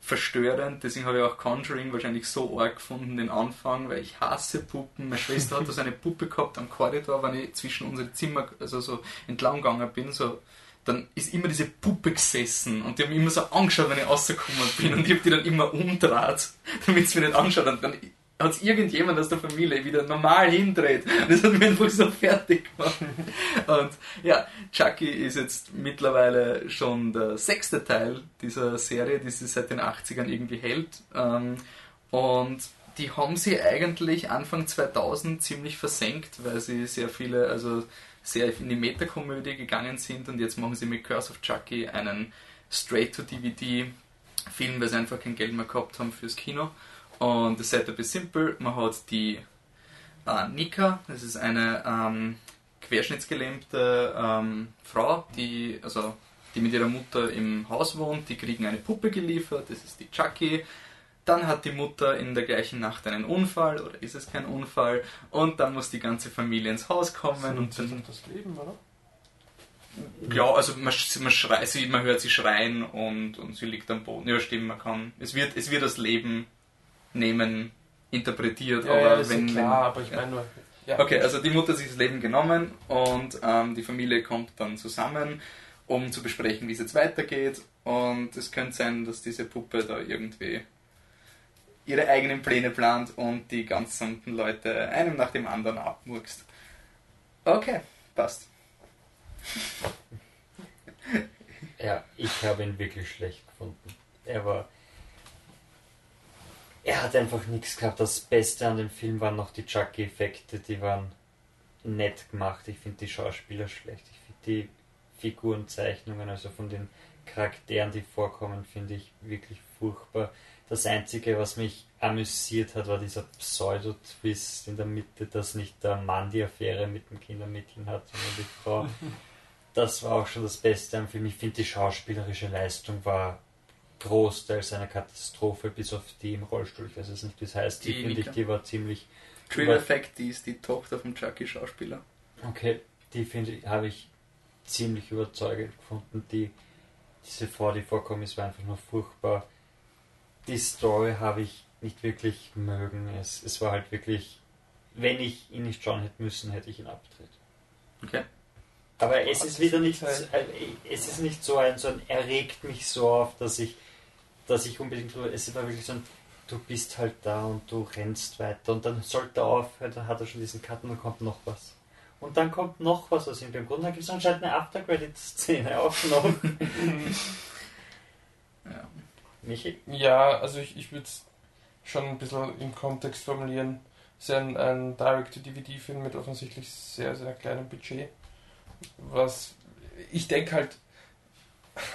verstörend. Deswegen habe ich auch Conjuring wahrscheinlich so arg gefunden, den Anfang, weil ich hasse Puppen. Meine Schwester hat da so eine Puppe gehabt am Korridor, wenn ich zwischen unsere Zimmer also so entlang gegangen bin, so dann ist immer diese Puppe gesessen und die haben immer so angeschaut, wenn ich rausgekommen bin und ich habe die dann immer umdreht, damit sie mich nicht anschaut und dann hat irgendjemand aus der Familie wieder normal hindreht. Das hat mich einfach so fertig gemacht. Und ja, Chucky ist jetzt mittlerweile schon der sechste Teil dieser Serie, die sich seit den 80ern irgendwie hält. Ähm, Und die haben sie eigentlich Anfang 2000 ziemlich versenkt, weil sie sehr viele, also sehr in die Metakomödie gegangen sind und jetzt machen sie mit Curse of Chucky einen Straight-to-DVD-Film, weil sie einfach kein Geld mehr gehabt haben fürs Kino. Und das Setup ist simpel. Man hat die äh, Nika, das ist eine ähm, querschnittsgelähmte ähm, Frau, die, also, die mit ihrer Mutter im Haus wohnt. Die kriegen eine Puppe geliefert, das ist die Chucky. Dann hat die Mutter in der gleichen Nacht einen Unfall oder ist es kein Unfall und dann muss die ganze Familie ins Haus kommen und das dann das Leben, oder? ja, also man, man, schreit, man hört sie schreien und, und sie liegt am Boden. Ja, stimmt, man kann. Es wird, es wird das Leben nehmen, interpretiert, Ja, aber ja, das wenn. ist klar, wenn, aber ich ja. meine nur. Ja. Okay, also die Mutter hat sich das Leben genommen und ähm, die Familie kommt dann zusammen, um zu besprechen, wie es jetzt weitergeht. Und es könnte sein, dass diese Puppe da irgendwie ihre eigenen Pläne plant und die ganzen Leute einem nach dem anderen abmurkst. Okay, passt. Ja, ich habe ihn wirklich schlecht gefunden. Er war. Er hat einfach nichts gehabt. Das Beste an dem Film waren noch die Chucky-Effekte, die waren nett gemacht. Ich finde die Schauspieler schlecht. Ich finde die Figurenzeichnungen, also von den Charakteren, die vorkommen, finde ich wirklich furchtbar. Das Einzige, was mich amüsiert hat, war dieser Pseudo-Twist in der Mitte, dass nicht der Mann die Affäre mit dem Kindermädchen hat, sondern die Frau. das war auch schon das Beste am Film. Ich finde, die schauspielerische Leistung war großteils eine Katastrophe, bis auf die im Rollstuhl. Ich weiß jetzt nicht, wie es heißt. Die, Die finde ich, die war ziemlich. Aber- Effect, die ist die Tochter vom Chucky-Schauspieler. Okay, die finde ich, habe ich ziemlich überzeugend gefunden. Die, diese Frau, die vorkommt, ist war einfach nur furchtbar. Die Story habe ich nicht wirklich mögen. Es, es war halt wirklich, wenn ich ihn nicht schauen hätte müssen, hätte ich ihn abgedreht. Okay. Aber es ist wieder nicht, äh, es ist nicht so ein, so ein, er regt mich so auf, dass ich, dass ich unbedingt, es war wirklich so ein, du bist halt da und du rennst weiter und dann sollte er aufhören, dann hat er schon diesen Cut und dann kommt noch was. Und dann kommt noch was aus ihm. Im Grunde gibt es anscheinend eine After-Credit-Szene noch. Ja. Michi? Ja, also ich, ich würde es schon ein bisschen im Kontext formulieren. Es ist ein, ein Direct-to-DVD-Film mit offensichtlich sehr, sehr kleinem Budget. Was ich denke halt,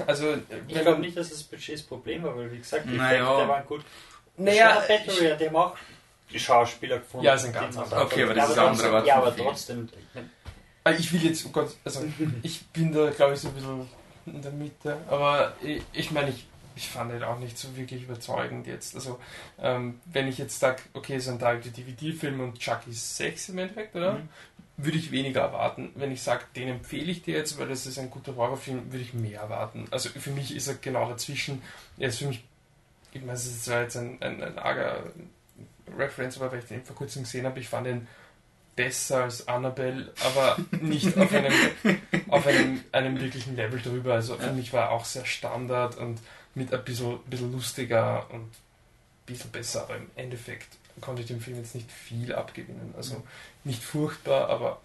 also Ich wenn glaube nicht, dass das Budget das Problem war, weil wie gesagt, die Naja. Effekte waren gut. naja, Battery, die haben auch Schauspieler gefunden. Ja, ist ein ganz anderer Okay, aber Ja, das ist aber eine andere trotzdem- Art Ja, aber trotzdem. Ich Ah, Ich will jetzt, oh Gott, also ich bin da glaube ich so ein bisschen in der Mitte, aber ich, ich meine, ich, ich fand ihn auch nicht so wirklich überzeugend jetzt. Also, ähm, wenn ich jetzt sage, okay, so ein Direct-to-DVD-Film und Chucky 6 im Endeffekt, oder? Mhm. Würde ich weniger erwarten. Wenn ich sage, den empfehle ich dir jetzt, weil das ist ein guter Horrorfilm, würde ich mehr erwarten. Also für mich ist er genau dazwischen. Er ist für mich, ich meine, es ist zwar jetzt ein, ein, ein arger Reference, aber weil ich den vor kurzem gesehen habe, ich fand ihn besser als Annabelle, aber nicht auf einem, auf einem, einem wirklichen Level drüber. Also für mich war er auch sehr Standard und mit ein bisschen, bisschen lustiger und ein bisschen besser, aber im Endeffekt konnte ich dem Film jetzt nicht viel abgewinnen. Also nicht furchtbar, aber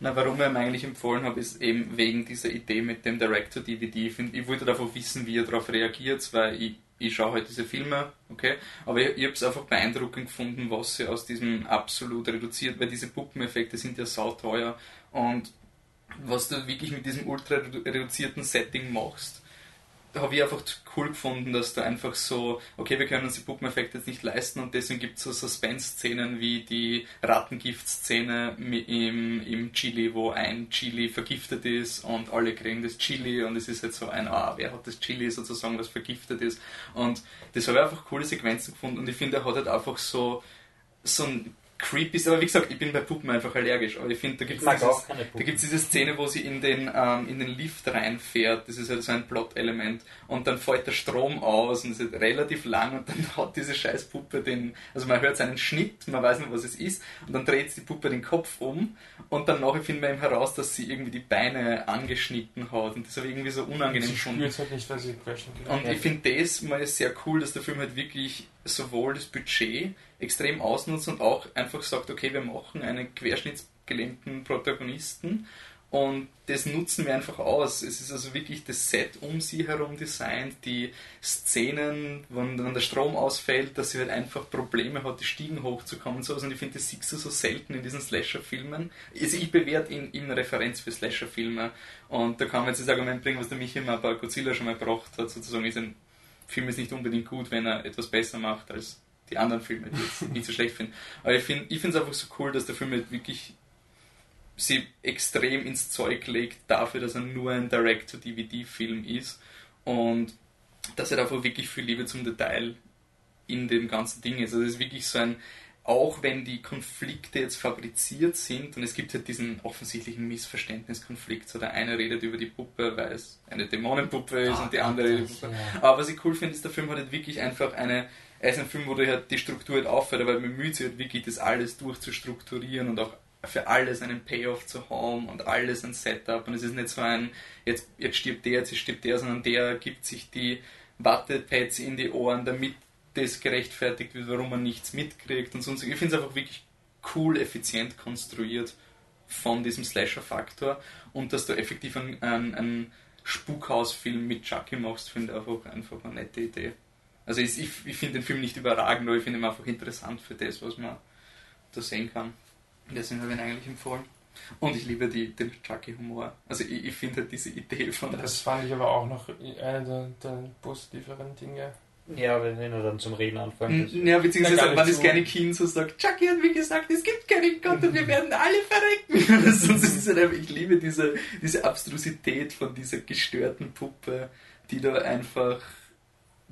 Na, warum ich ihm eigentlich empfohlen habe, ist eben wegen dieser Idee mit dem Direct-to-DVD. Ich, ich wollte davon wissen, wie er darauf reagiert, weil ich, ich schaue halt diese Filme, okay? Aber ich, ich habe es einfach beeindruckend gefunden, was sie aus diesem absolut reduziert, weil diese Puppeneffekte sind ja sauteuer und was du wirklich mit diesem ultra redu- reduzierten Setting machst, habe ich einfach cool gefunden, dass du einfach so, okay, wir können uns die Puppeneffekte jetzt nicht leisten und deswegen gibt es so Suspense-Szenen wie die Rattengift-Szene im, im Chili, wo ein Chili vergiftet ist und alle kriegen das Chili und es ist jetzt so ein, ah, wer hat das Chili sozusagen, was vergiftet ist. Und das habe ich einfach coole Sequenzen gefunden und ich finde, er hat halt einfach so, so ein creepy, aber wie gesagt, ich bin bei Puppen einfach allergisch, aber ich finde, da gibt Ich es diese Szene, wo sie in den, ähm, in den Lift reinfährt. Das ist halt so ein Plot-Element. Und dann fällt der Strom aus und es ist relativ lang und dann hat diese scheiß Puppe den, also man hört seinen Schnitt, man weiß nicht, was es ist, und dann dreht die Puppe den Kopf um und dann nachher finden wir eben heraus, dass sie irgendwie die Beine angeschnitten hat. Und das habe ich irgendwie so unangenehm gefunden. spürt halt nicht, sie crashen Und ich finde das mal sehr cool, dass der Film halt wirklich sowohl das Budget extrem ausnutzt und auch einfach sagt, okay, wir machen einen querschnittsgelähmten Protagonisten und das nutzen wir einfach aus. Es ist also wirklich das Set um sie herum designt, die Szenen, wenn, wenn der Strom ausfällt, dass sie halt einfach Probleme hat, die Stiegen hochzukommen und sowas. Und ich finde, das siehst du so selten in diesen Slasher-Filmen. Also ich bewerte ihn in Referenz für Slasher-Filme und da kann man jetzt das Argument bringen, was der Michi mal bei Godzilla schon mal gebracht hat, sozusagen ist ein Film ist nicht unbedingt gut, wenn er etwas besser macht als die anderen Filme, die ich jetzt nicht so schlecht finde. Aber ich finde ich es einfach so cool, dass der Film halt wirklich sie extrem ins Zeug legt dafür, dass er nur ein Direct-to-DVD-Film ist und dass er dafür wirklich viel Liebe zum Detail in dem ganzen Ding ist. Also es ist wirklich so ein, auch wenn die Konflikte jetzt fabriziert sind und es gibt halt diesen offensichtlichen Missverständniskonflikt, so der eine redet über die Puppe, weil es eine Dämonenpuppe ist und die andere die Puppe. Ja. Aber was ich cool finde, ist, der Film hat halt wirklich einfach eine, ist ein Film, wo halt die Struktur halt auffällt, aber er bemüht sich halt wirklich, das alles durchzustrukturieren und auch für alles einen Payoff zu haben und alles ein Setup. Und es ist nicht so ein, jetzt, jetzt stirbt der, jetzt stirbt der, sondern der gibt sich die Wattepads in die Ohren, damit das gerechtfertigt wird, warum man nichts mitkriegt und sonst. Ich finde es einfach wirklich cool, effizient konstruiert von diesem Slasher-Faktor und dass du effektiv einen, einen, einen Spukhausfilm mit Chucky machst, finde ich einfach, einfach eine nette Idee. Also ich, ich, ich finde den Film nicht überragend, aber ich finde ihn einfach interessant für das, was man da sehen kann. Deswegen habe ich ihn eigentlich empfohlen. Und ich liebe die, den Chucky-Humor. Also ich, ich finde halt diese Idee von Das fand ich aber auch noch eine der, der positiveren Dinge. Ja, wenn er dann zum Reden anfängt. Ja, beziehungsweise wenn das so. kleine Kind so sagt, Chucky hat mir gesagt, es gibt keinen Gott und wir werden alle verrecken. Das ist halt einfach, ich liebe diese, diese Abstrusität von dieser gestörten Puppe, die da einfach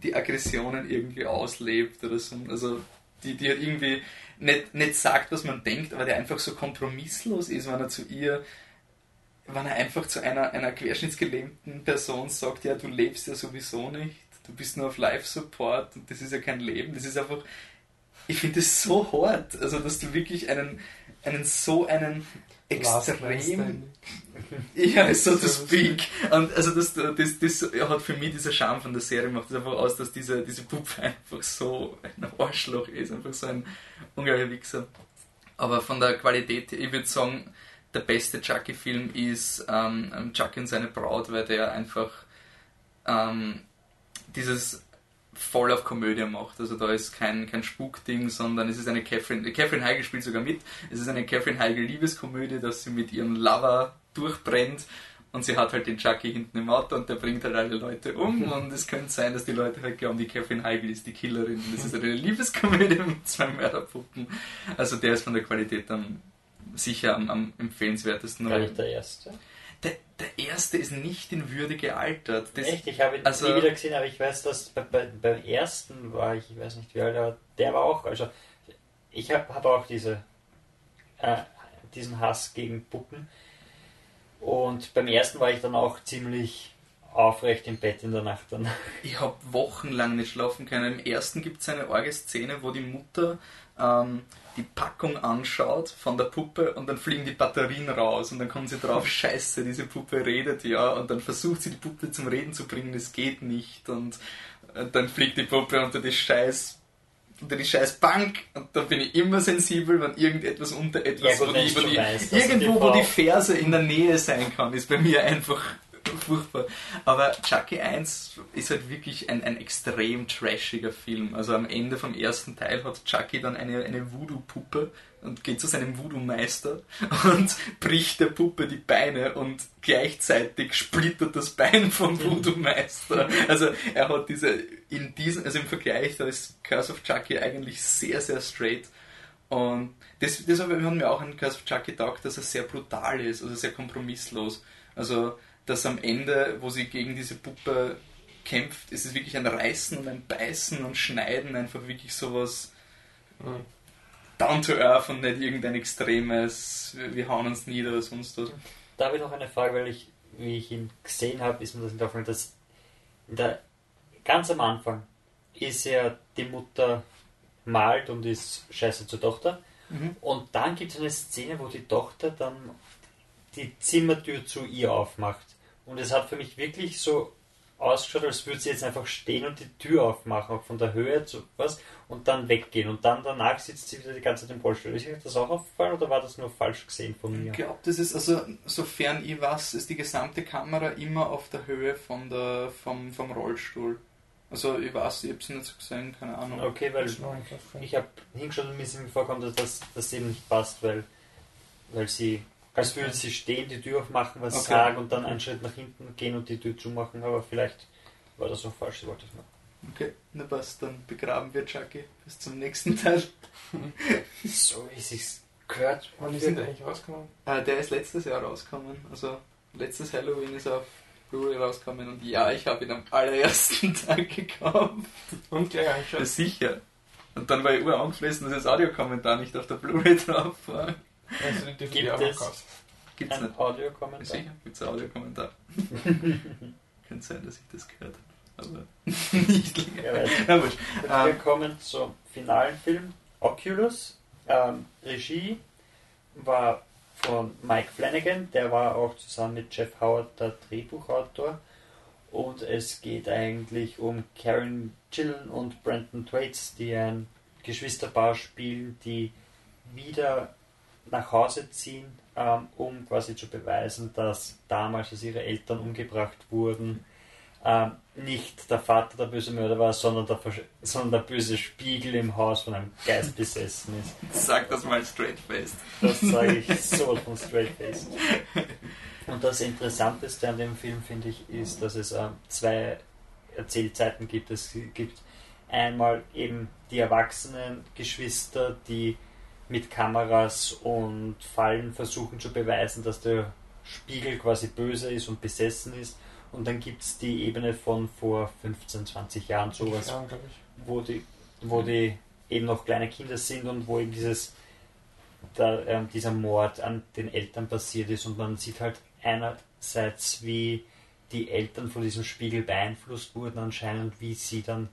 die Aggressionen irgendwie auslebt oder so. Also die, die halt irgendwie nicht, nicht sagt, was man denkt, aber der einfach so kompromisslos ist, wenn er zu ihr, wenn er einfach zu einer, einer querschnittsgelähmten Person sagt, ja, du lebst ja sowieso nicht, du bist nur auf Live-Support und das ist ja kein Leben, das ist einfach, ich finde das so hart, also dass du wirklich einen, einen so einen extrem Ja, so to speak. Und also das, das, das hat für mich dieser Charme von der Serie macht es einfach aus, dass diese, diese Puppe einfach so ein Arschloch ist, einfach so ein unglaublicher Wichser. Aber von der Qualität, ich würde sagen, der beste Chucky-Film ist ähm, Chucky und seine Braut, weil der einfach ähm, dieses voll auf Komödie macht. Also da ist kein, kein Spukding, sondern es ist eine Catherine, Catherine Heigl spielt sogar mit. Es ist eine Catherine Heigl Liebeskomödie, dass sie mit ihrem Lover durchbrennt und sie hat halt den Chucky hinten im Auto und der bringt halt alle Leute um und es könnte sein, dass die Leute halt glauben, die Catherine Heigl ist die Killerin. Und das ist halt eine Liebeskomödie mit zwei Mörderpuppen. Also der ist von der Qualität dann sicher am, am empfehlenswertesten. Gar nicht der erste. Der, der erste ist nicht in Würde gealtert. Das, Echt? Ich habe ihn also- nie wieder gesehen, aber ich weiß, dass bei, bei, beim ersten war ich, ich weiß nicht wie alt, aber der war auch, also ich habe hab auch diese, äh, diesen Hass gegen Puppen und beim ersten war ich dann auch ziemlich aufrecht im Bett in der Nacht dann. Ich habe wochenlang nicht schlafen können. Im ersten gibt es eine arge Szene, wo die Mutter ähm, die Packung anschaut von der Puppe und dann fliegen die Batterien raus und dann kommt sie drauf, scheiße, diese Puppe redet ja und dann versucht sie die Puppe zum Reden zu bringen, das geht nicht und äh, dann fliegt die Puppe unter die scheiß unter die scheiß Bank und da bin ich immer sensibel, wenn irgendetwas unter etwas, Ja, wo die, wo die, dass irgendwo, wo die Ferse in der Nähe sein kann, ist bei mir einfach furchtbar. Aber Chucky 1 ist halt wirklich ein, ein extrem trashiger Film. Also am Ende vom ersten Teil hat Chucky dann eine, eine Voodoo-Puppe und geht zu seinem Voodoo-Meister und bricht der Puppe die Beine und gleichzeitig splittert das Bein vom Voodoo-Meister. Also er hat diese, in diesem, also im Vergleich, da ist Curse of Chucky eigentlich sehr, sehr straight. Und das, deshalb haben wir auch an Curse of Chucky gedacht, dass er sehr brutal ist, also sehr kompromisslos. Also, dass am Ende, wo sie gegen diese Puppe kämpft, ist es wirklich ein Reißen und ein Beißen und Schneiden, einfach wirklich sowas Mhm. Down to earth und nicht irgendein extremes, wir hauen uns nieder oder sonst was. Da habe ich noch eine Frage, weil ich, wie ich ihn gesehen habe, ist mir das nicht aufgefallen, dass in der, ganz am Anfang ist ja die Mutter malt und ist scheiße zur Tochter. Mhm. Und dann gibt es eine Szene, wo die Tochter dann die Zimmertür zu ihr aufmacht. Und es hat für mich wirklich so ausgeschaut, als würde sie jetzt einfach stehen und die Tür aufmachen, von der Höhe zu was, und dann weggehen. Und dann danach sitzt sie wieder die ganze Zeit im Rollstuhl. Ist euch das auch aufgefallen oder war das nur falsch gesehen von mir? Ich glaube, das ist also, sofern ich weiß, ist die gesamte Kamera immer auf der Höhe von der, vom, vom Rollstuhl. Also ich weiß, ich habe es nicht so gesehen, keine Ahnung. Okay, weil ich habe hingeschaut und mir ist irgendwie vorkommen, dass das, das eben nicht passt, weil, weil sie, als würde sie stehen, die Tür aufmachen, was Okay. sagen und dann einen Schritt nach hinten gehen und die Tür zumachen, aber vielleicht war das auch falsch, sie wollte es machen. Okay, na passt, dann begraben wir Chucky bis zum nächsten Teil. So wie es sich gehört. Wann ist denn der eigentlich rausgekommen? Äh, der ist letztes Jahr rausgekommen, also letztes Halloween ist er auf Blu-ray rausgekommen und ja, ich habe ihn am allerersten Tag gekauft. Und gleich angeschaut. sicher. Und dann war ich urangefressen, dass das Audiokommentar nicht auf der Blu-ray drauf war. Also Gibt auch es- gekauft. Gibt's Ein nicht. Audiokommentar. Sicher, gibt's ein Audiokommentar. Könnte sein, dass ich das gehört habe, aber nicht Ja, länger. Gut, Ähm, wir kommen zum finalen Film. Oculus. Ähm, Regie war von Mike Flanagan, der war auch zusammen mit Jeff Howard der Drehbuchautor. Und es geht eigentlich um Karen Gillen und Brandon Thwaites, die ein Geschwisterpaar spielen, die wieder nach Hause ziehen, ähm, um quasi zu beweisen, dass damals, als ihre Eltern umgebracht wurden, ähm, nicht der Vater der böse Mörder war, sondern der, sondern der böse Spiegel im Haus von einem Geist besessen ist. Sag das mal straight faced. Das sage ich so von straight face. Und das Interessanteste an dem Film, finde ich, ist, dass es ähm, zwei Erzählzeiten gibt. Es gibt einmal eben die erwachsenen Geschwister, die mit Kameras und Fallen versuchen zu beweisen, dass der Spiegel quasi böse ist und besessen ist. Und dann gibt es die Ebene von vor 15, 20 Jahren sowas, Ja, glaub ich. wo die, wo die eben noch kleine Kinder sind und wo eben dieses da, ähm, dieser Mord an den Eltern passiert ist und man sieht halt einerseits, wie die Eltern von diesem Spiegel beeinflusst wurden anscheinend, wie sie dann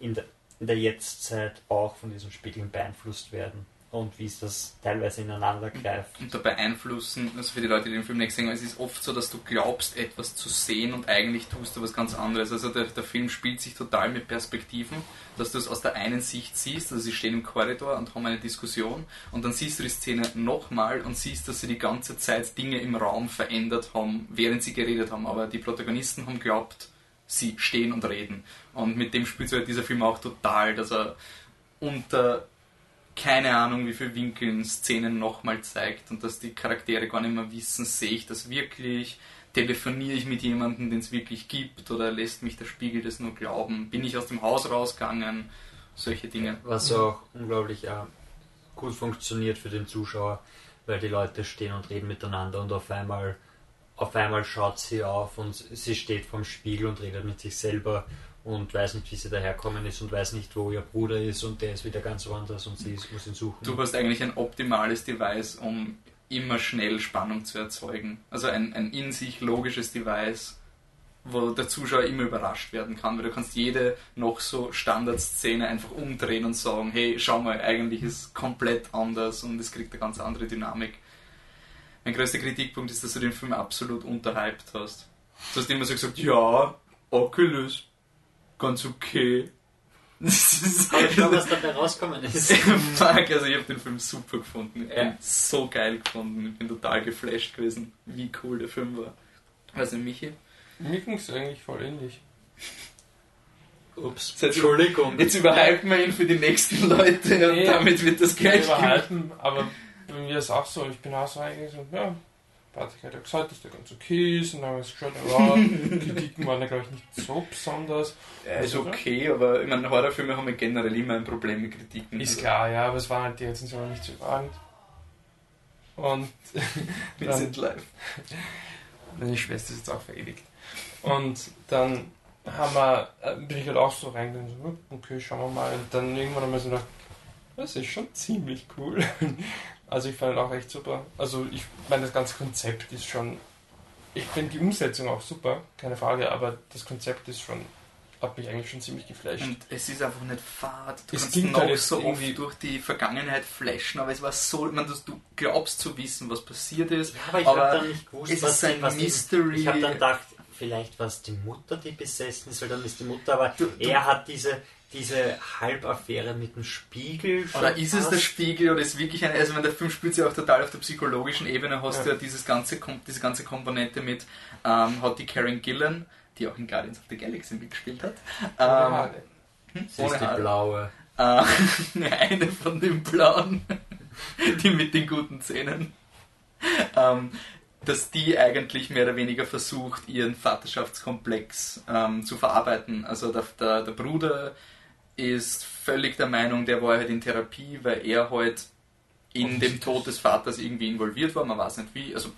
in der, in der Jetztzeit auch von diesem Spiegel beeinflusst werden und wie es das teilweise ineinander greift. Und da beeinflussen, also für die Leute, die den Film nicht haben, es ist oft so, dass du glaubst, etwas zu sehen und eigentlich tust du was ganz anderes. Also der, der Film spielt sich total mit Perspektiven, dass du es aus der einen Sicht siehst, also sie stehen im Korridor und haben eine Diskussion und dann siehst du die Szene nochmal und siehst, dass sie die ganze Zeit Dinge im Raum verändert haben, während sie geredet haben. Aber die Protagonisten haben glaubt, sie stehen und reden. Und mit dem spielt so halt dieser Film auch total, dass er unter keine Ahnung, wie viele Winkeln Szenen nochmal zeigt und dass die Charaktere gar nicht mehr wissen, sehe ich das wirklich, telefoniere ich mit jemandem, den es wirklich gibt oder lässt mich der Spiegel das nur glauben, bin ich aus dem Haus rausgegangen, solche Dinge. Was auch unglaublich äh, gut funktioniert für den Zuschauer, weil die Leute stehen und reden miteinander und auf einmal, auf einmal schaut sie auf und sie steht vorm Spiegel und redet mit sich selber und weiß nicht, wie sie daherkommen ist und weiß nicht, wo ihr Bruder ist und der ist wieder ganz woanders und sie ist, muss ihn suchen. Du hast eigentlich ein optimales Device, um immer schnell Spannung zu erzeugen. Also ein, ein in sich logisches Device, wo der Zuschauer immer überrascht werden kann, weil du kannst jede noch so Standardszene einfach umdrehen und sagen, hey, schau mal, eigentlich ist es komplett anders und es kriegt eine ganz andere Dynamik. Mein größter Kritikpunkt ist, dass du den Film absolut unterhyped hast. Du hast immer so gesagt, ja, Oculus, ganz okay. Aber schau, was dabei rauskommen ist. Fuck, also ich habe den Film super gefunden. Ich Ja. bin so geil gefunden. Ich bin total geflasht gewesen, wie cool der Film war. Weiß nicht, Michi? Mir ging es eigentlich voll ähnlich. Ups, Jetzt- Entschuldigung. Jetzt überhypen wir ihn für die nächsten Leute und Nee. damit wird das gleich überhalten, aber bei mir ist auch so, ich bin auch so eigentlich so, ja, Patrick hat ja gesagt, dass der ganz okay ist und dann haben wir es geschaut, ja, Kritiken waren ja glaube ich nicht so besonders. Ja, ist okay, aber ich meine, Horrorfilme haben ja generell immer ein Problem mit Kritiken. Ist klar, ja, aber es waren halt die Rezensionen nicht so überragend. Und Wir sind live. meine Schwester ist jetzt auch verewigt. Und dann haben wir, äh, bin ich halt auch so reingegangen, so, hm, okay, schauen wir mal. Und dann irgendwann haben wir so gedacht, das ist schon ziemlich cool. Also ich fand ihn auch echt super. Also ich meine, das ganze Konzept ist schon, ich finde die Umsetzung auch super, keine Frage, aber das Konzept ist schon, hat mich eigentlich schon ziemlich geflasht. Und es ist einfach nicht fad. Du Es kannst noch halt so oft irgendwie- durch die Vergangenheit flashen, aber es war so, ich meine, du, glaubst zu wissen, was passiert ist. Ja, aber ich Aber habe dann nicht gewusst, es was, ist ein die, was Mystery. Ich habe dann gedacht, vielleicht war es die Mutter, die besessen ist, weil dann ist die Mutter, aber Du- du- er hat diese, diese Halbaffäre mit dem Spiegel. Oder ist es der. Spiegel oder ist wirklich eine, also wenn der Film spielt sich auch total auf der psychologischen Ebene, hast du ja dieses ganze, diese ganze Komponente mit, ähm, hat die Karen Gillan, die auch in Guardians of the Galaxy mitgespielt hat, Ohne ähm, Haare. Sie ist die Haare. blaue. Äh, eine von den blauen, die mit den guten Zähnen, ähm, dass die eigentlich mehr oder weniger versucht, ihren Vaterschaftskomplex ähm, zu verarbeiten. Also der, der, der Bruder ist völlig der Meinung, der war halt in Therapie, weil er halt in dem Tod des Vaters irgendwie involviert war, man weiß nicht wie, also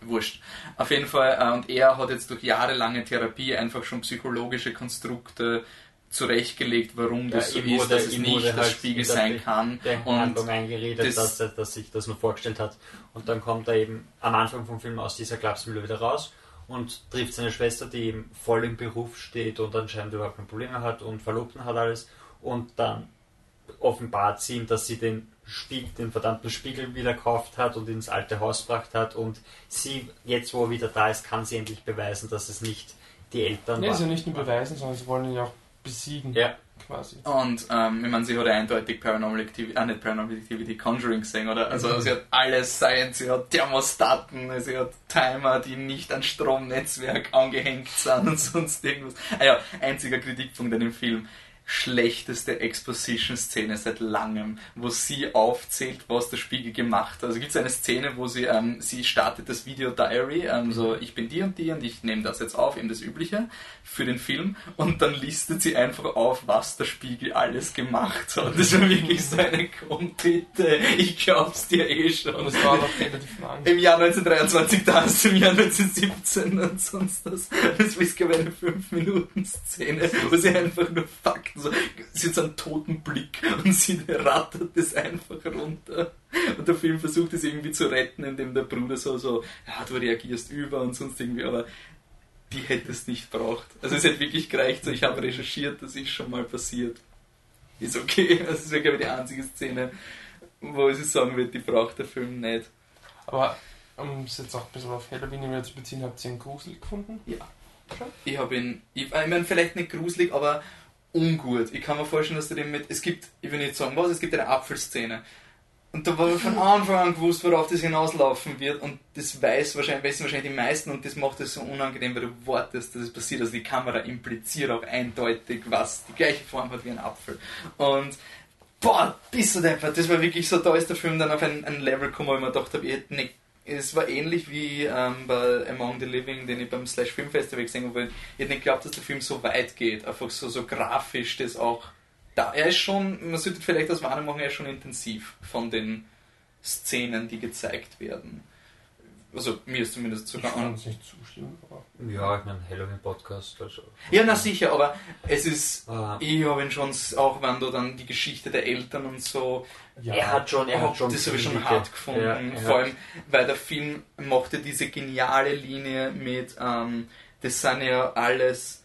wurscht. Auf jeden Fall, äh, und er hat jetzt durch jahrelange Therapie einfach schon psychologische Konstrukte zurechtgelegt, warum das so ist, dass es nicht wurde das halt Spiegel sein kann. der Und Handlung eingeredet, das- dass dass sich das nur vorgestellt hat. Und dann kommt er eben am Anfang vom Film aus dieser Klapsmühle wieder raus und trifft seine Schwester, die eben voll im Beruf steht und anscheinend überhaupt keine Probleme hat und Verlobten hat alles. Und dann offenbart sie ihm, dass sie den Spiegel, den verdammten Spiegel wieder gekauft hat und ins alte Haus gebracht hat. Und sie, jetzt wo er wieder da ist, kann sie endlich beweisen, dass es nicht die Eltern Nee, ist ja waren. nicht nur beweisen, sondern sie wollen ihn ja auch besiegen, Ja, quasi. Und ähm, ich meine, sie hat ja eindeutig Paranormal Activity, äh, nicht Paranormal Activity, Conjuring gesehen, oder? Also Mhm. sie hat alles Science, sie hat Thermostaten, sie hat Timer, die nicht an Stromnetzwerk angehängt sind und sonst irgendwas. Ah ja, einziger Kritikpunkt an dem Film. Schlechteste Exposition-Szene seit langem, wo sie aufzählt, was der Spiegel gemacht hat. Also gibt es eine Szene, wo sie, ähm, sie startet das Video Diary, ähm, so ich bin die und die und ich nehme das jetzt auf, eben das Übliche für den Film und dann listet sie einfach auf, was der Spiegel alles gemacht hat. Das war wirklich so eine komm bitte, ich glaub's dir eh schon. Und es war noch relativ lang. Im Jahr 1923 das, im Jahr 1917 und sonst das. Das ist, eine 5-Minuten-Szene, wo sie einfach nur Fakten so, sie hat so einen toten Blick und sie rattert das einfach runter. Und der Film versucht es irgendwie zu retten, indem der Bruder so, so, ja, du reagierst über und sonst irgendwie, aber die hätte es nicht braucht. Also es hätte wirklich gereicht, so, ich habe recherchiert, das ist schon mal passiert. Ist okay. Das ist wirklich die einzige Szene, wo sie sagen wird, die braucht der Film nicht. Aber um es jetzt auch ein bisschen auf Halloween zu beziehen, habt ihr einen Grusel gefunden? Ja. Ich habe ihn, ich, ich meine, vielleicht nicht gruselig, aber ungut. Ich kann mir vorstellen, dass du den mit, es gibt, ich will nicht sagen was, es gibt eine Apfelszene. Und da war von Anfang an gewusst, worauf das hinauslaufen wird. Und das weiß wahrscheinlich, wissen wahrscheinlich die meisten und das macht es so unangenehm, weil du wartest, dass es passiert. Also die Kamera impliziert auch eindeutig, was die gleiche Form hat wie ein Apfel. Und boah, bist du deppert. Das war wirklich so, da ist der Film dann auf ein, ein Level gekommen, wo ich mir gedacht habe, ich hätte nicht es war ähnlich wie ähm, bei Among the Living, den ich beim Slash Film Festival gesehen habe. Ich hätte nicht geglaubt, dass der Film so weit geht. Einfach so, so grafisch, das auch. Da, er ist schon, man sollte vielleicht das Warnung machen, er ist schon intensiv von den Szenen, die gezeigt werden. Also mir ist zumindest sogar Ich fand es nicht zu schlimm, aber Ja, ich meine, Halloween-Podcast, also. Ja, na sicher, aber es ist. Ah, Ich habe ihn schon, auch wenn du dann die Geschichte der Eltern und so Er hat schon, er hat schon. das habe ich schon hart gefunden. Ja, Vor allem, weil der Film mochte diese geniale Linie mit, ähm, das sind ja alles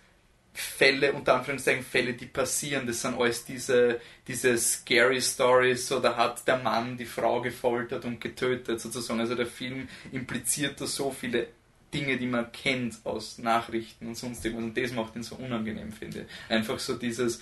Fälle, unter Anführungszeichen Fälle, die passieren. Das sind alles diese, diese scary Stories, so da hat der Mann die Frau gefoltert und getötet, sozusagen. Also der Film impliziert da so viele Dinge, die man kennt aus Nachrichten und sonst. Und das macht ihn so unangenehm, finde ich. Einfach so dieses,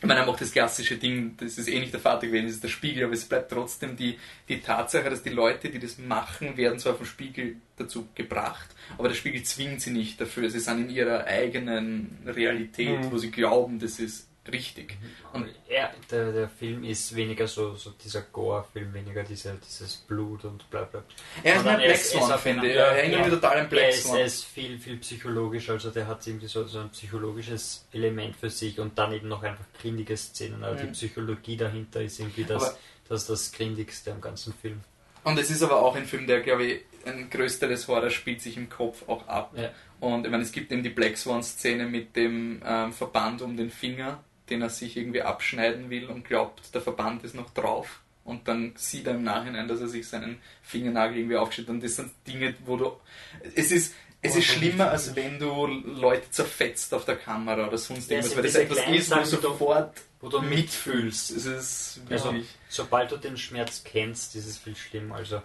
ich meine, er macht das klassische Ding, das ist eh nicht der Vater gewesen, das ist der Spiegel, aber es bleibt trotzdem die, die Tatsache, dass die Leute, die das machen, werden zwar vom Spiegel dazu gebracht, aber der Spiegel zwingt sie nicht dafür. Sie sind in ihrer eigenen Realität, Mhm. wo sie glauben, das ist richtig. Und er, der, der Film ist weniger so, so dieser Gore-Film, weniger diese, dieses Blut und bla bla. Er ist mehr Black Swan, finde ich. Er erinnert mich total an Black Swan. er ist viel, viel psychologisch, also der hat irgendwie so, so ein psychologisches Element für sich und dann eben noch einfach grindige Szenen. Aber die Mhm. Psychologie dahinter ist irgendwie das, Aber- das, das Grindigste am ganzen Film. Und es ist aber auch ein Film, der, glaube ich, ein größeres Horror spielt sich im Kopf auch ab. Ja. Und ich meine, es gibt eben die Black Swan-Szene mit dem ähm, Verband um den Finger, den er sich irgendwie abschneiden will und glaubt, der Verband ist noch drauf. Und dann sieht er im Nachhinein, dass er sich seinen Fingernagel irgendwie aufgeschnitten hat. Und das sind Dinge, wo du. Es ist. Es ist schlimmer, als wenn du Leute zerfetzt auf der Kamera oder sonst Ja, irgendwas, es weil das etwas ist, wo du sofort Wo du mitfühlst. Es ist Also, wirklich. sobald du den Schmerz kennst, ist es viel schlimmer. Also,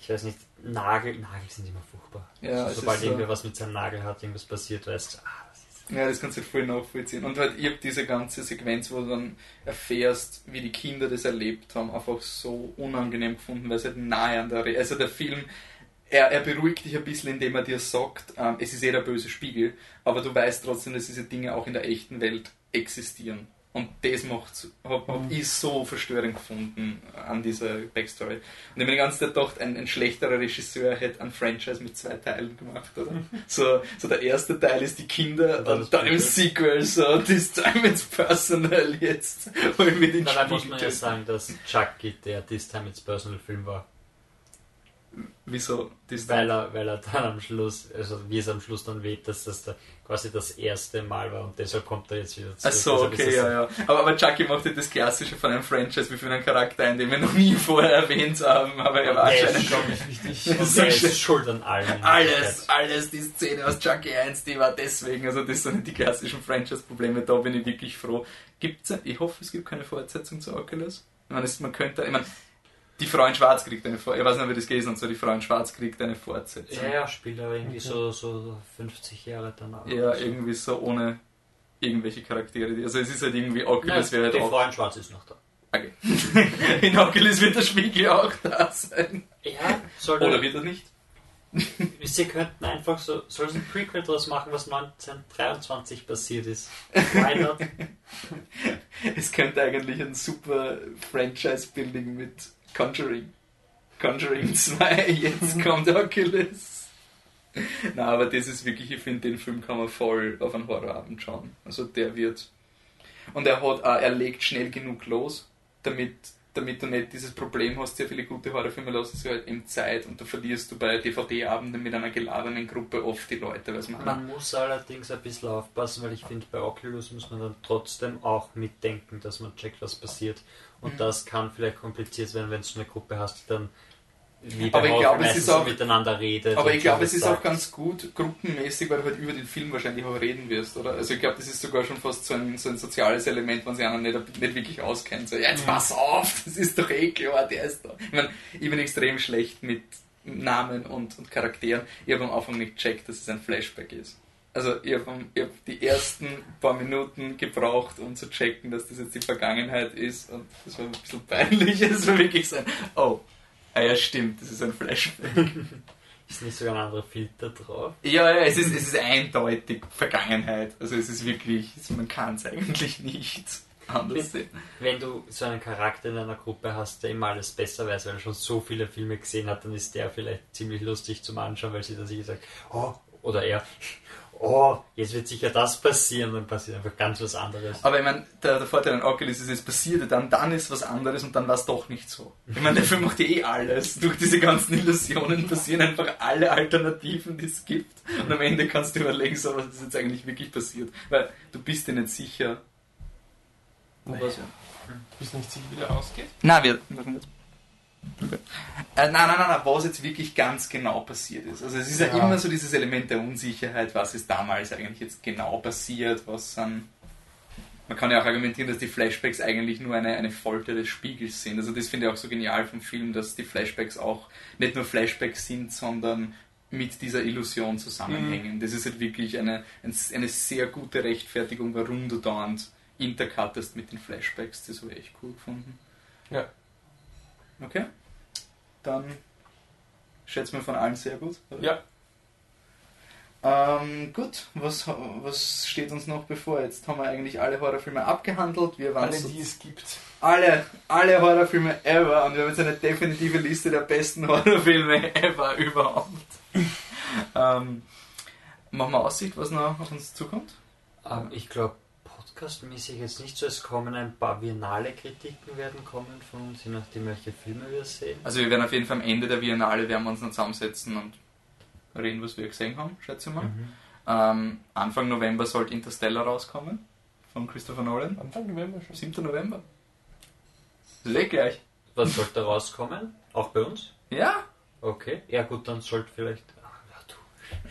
ich weiß nicht, Nagel, Nagel sind immer furchtbar. Ja, also, sobald so. irgendwer was mit seinem Nagel hat, irgendwas passiert, weißt du, ah. Ja, das kannst du voll nachvollziehen. Und halt, ich hab diese ganze Sequenz, wo du dann erfährst, wie die Kinder das erlebt haben, einfach so unangenehm gefunden, weil es halt nahe an der Re Also der Film, er, er beruhigt dich ein bisschen, indem er dir sagt, ähm, es ist eh der böse Spiegel, aber du weißt trotzdem, dass diese Dinge auch in der echten Welt existieren. Und das macht, hab, hab ich so verstörend gefunden an dieser Backstory. Und ich habe mir die ganze Zeit gedacht, ein, ein schlechterer Regisseur hätte ein Franchise mit zwei Teilen gemacht, oder? So, so der erste Teil ist die Kinder Und dann und dann im Sequel so, this time it's personal jetzt. Holen wir den Dabei muss man ja sagen, dass Chucky der This Time It's Personal Film war. Wieso? Das Weil er, weil er dann am Schluss, also wie es am Schluss dann weht, dass das da quasi das erste Mal war und deshalb kommt er jetzt wieder zurück. Ach so, Deshalb ist okay, ja, ja. Aber, aber Chucky macht ja das Klassische von einem Franchise, wie für einen Charakter ein, den wir noch nie vorher erwähnt haben, aber er war anscheinend ist schon wichtig. Und er ist schuld an allem. Alles, alles, die Szene aus Chucky 1, die war deswegen, also das sind die klassischen Franchise-Probleme, da bin ich wirklich froh. Gibt's, ich hoffe, es gibt keine Fortsetzung zu Oculus. Meine, es, man könnte, ich meine, die Frau in Schwarz kriegt eine Fortsetzung, ich weiß nicht, wie das gelesen hat, so die Frau in Schwarz kriegt eine Fortsetzung. Ja, ja, spielt aber irgendwie so, so 50 Jahre danach. Ja, irgendwie so ohne irgendwelche Charaktere. die- Also es ist halt irgendwie Oculus wäre die halt auch. Frau in Schwarz ist noch da. Okay. In Oculus wird der Spiegel auch da sein. Ja, soll Oder wird er nicht? Sie könnten einfach so, soll es ein Prequel draus machen, was 1923 passiert ist. Why not? Es könnte eigentlich ein super Franchise-Building mit Conjuring. Conjuring 2, jetzt kommt Oculus. Na, aber das ist wirklich, ich finde, den Film kann man voll auf einen Horrorabend schauen. Also der wird. Und er hat, er legt schnell genug los, damit, damit du nicht dieses Problem hast, sehr viele gute Horrorfilme lassen sich halt eben Zeit und da verlierst du bei DVD-Abenden mit einer geladenen Gruppe oft die Leute, man Man muss allerdings ein bisschen aufpassen, weil ich finde, bei Oculus muss man dann trotzdem auch mitdenken, dass man checkt, was passiert. Und das kann vielleicht kompliziert werden, wenn du eine Gruppe hast, die dann Aber ich glaube, es ist auch- miteinander redet. Aber ich glaube, es ist was auch sagt. ganz gut, gruppenmäßig, weil du halt über den Film wahrscheinlich auch reden wirst, oder? Also ich glaube, das ist sogar schon fast so ein, so ein soziales Element, wenn sich einer nicht, nicht wirklich auskennt. So, ja, jetzt Mhm. pass auf, das ist doch eh klar, der ist da. Ich meine, ich bin extrem schlecht mit Namen und, und Charakteren. Ich habe am Anfang nicht gecheckt, dass es ein Flashback ist. Also ich habe hab die ersten paar Minuten gebraucht, um zu checken, dass das jetzt die Vergangenheit ist und das war ein bisschen peinlich. Es war wirklich so ein, oh, ah ja stimmt, das ist ein Flashback. Ist nicht sogar ein anderer Filter drauf? Ja, ja, es ist, es ist eindeutig Vergangenheit. Also es ist wirklich, man kann es eigentlich nicht anders sehen. Wenn du so einen Charakter in einer Gruppe hast, der immer alles besser weiß, weil er schon so viele Filme gesehen hat, dann ist der vielleicht ziemlich lustig zum Anschauen, weil sie dann sich sagt, oh, oder er, oh, jetzt wird sicher das passieren, dann passiert einfach ganz was anderes. Aber ich meine, der, der Vorteil an Oculus ist, es passiert ja dann, dann ist was anderes und dann war es doch nicht so. Ich meine, der Film macht ja eh alles. Durch diese ganzen Illusionen passieren einfach alle Alternativen, die es gibt. Und am Ende kannst du überlegen, so, was ist jetzt eigentlich wirklich passiert. Weil du bist dir nicht sicher. Nee. Was, Bist nicht sicher, wie der ausgeht? Nein, wir. Okay. Äh, nein, nein, nein, nein, was jetzt wirklich ganz genau passiert ist. Also es ist ja, Ja. immer so dieses Element der Unsicherheit, was ist damals eigentlich jetzt genau passiert, was sind. Man kann ja auch argumentieren, dass die Flashbacks eigentlich nur eine, eine Folter des Spiegels sind. Also das finde ich auch so genial vom Film, dass die Flashbacks auch nicht nur Flashbacks sind, sondern mit dieser Illusion zusammenhängen. Das ist halt wirklich eine, ein- eine sehr gute Rechtfertigung, warum du dauernd intercuttest mit den Flashbacks. Das habe ich echt cool gefunden. Ja. Okay. Dann schätzen wir von allen sehr gut. oder? Ja. Ähm, gut, was, was steht uns noch bevor? Jetzt haben wir eigentlich alle Horrorfilme abgehandelt. Wir waren Alle, so die es gibt. alle, alle Horrorfilme ever und wir haben jetzt eine definitive Liste der besten Horrorfilme ever überhaupt. ähm, machen wir Aussicht, was noch auf uns zukommt? Ähm, ich glaube, podcastmäßig jetzt nicht so. Es kommen ein paar biennale Kritiken werden kommen von uns, je nachdem, welche Filme wir sehen. Also wir werden auf jeden Fall am Ende der Biennale werden wir uns noch zusammensetzen und reden, was wir gesehen haben, schätze ich mal. Mhm. Ähm, Anfang November sollte Interstellar rauskommen von Christopher Nolan. Anfang November schon. 7. November. Das ist eh gleich. Was sollte rauskommen? Auch bei uns? Ja, Okay. Ja gut, dann sollte vielleicht...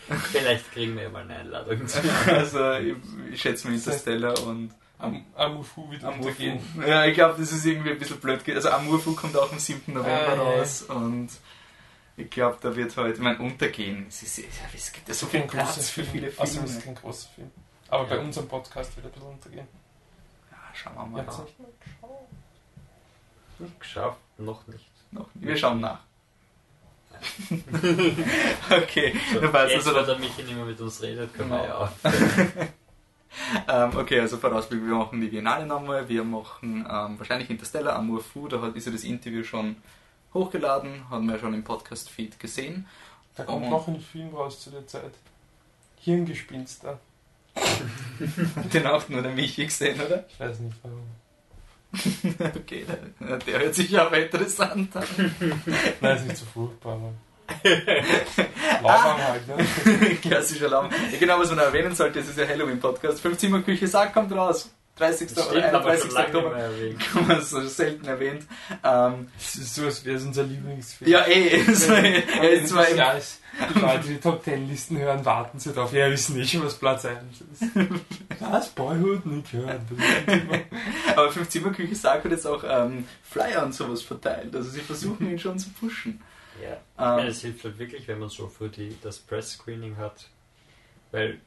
Ja. Vielleicht kriegen wir ja mal eine Einladung. also ich, ich schätze mal Interstellar und Am Amufu wird Amurfu. untergehen. Ja, ich glaube, das ist irgendwie ein bisschen blöd. Also Amurfu kommt auch am 7. November Ah, ja. raus und ich glaube, da wird halt, ich meine, untergehen. Es, ist, es gibt ja so viel Kein Platz großer für viele Also Filme. es ist kein großer Film. Aber bei Ja. unserem Podcast wird er ein bisschen untergehen. Ja, schauen wir mal. Mal geschaut. Geschafft, noch nicht. Noch nicht. Wir schauen nach. okay, So, du weißt jetzt, also, Michi nicht mehr mit uns redet, können wir Genau. ja auch. Ähm, okay, also Vorausblick, wir machen die Biennale nochmal, wir machen ähm, wahrscheinlich Interstellar, Amour Fu, da hat, ist ja das Interview schon hochgeladen, haben wir ja schon im Podcast-Feed gesehen. Da kommt Oh. noch ein Film raus zu der Zeit. Hirngespinster. Den auch nur der Michi gesehen, oder? Ich weiß nicht warum. okay, der, der hört sich aber interessant an. Nein, ist nicht so furchtbar, Mann. Lauwarm halt, ne? Klassischer Laum. Ja, genau, was man erwähnen sollte, das ist ja Halloween-Podcast. 15 Mal Küche sagt, kommt raus. 30. Das oder stimmt, schon 31. lange nicht Oktober. Kann man so selten erwähnt. Ähm, Es ist so, als wäre es unser Lieblingsfilm. ja, eh. Es war, ist zwar im ja, es- die Leute, die Top Ten Listen hören, warten sie drauf. Ja, wissen nicht, was Platz 1 ist. Was? Boyhood? Nicht hören. Aber 5 Zimmer Küche sagt hat jetzt auch ähm, Flyer und sowas verteilt. Also sie versuchen ihn schon zu pushen. Ja. Ähm, es hilft halt wirklich, wenn man so für die, das Press-Screening hat. Weil,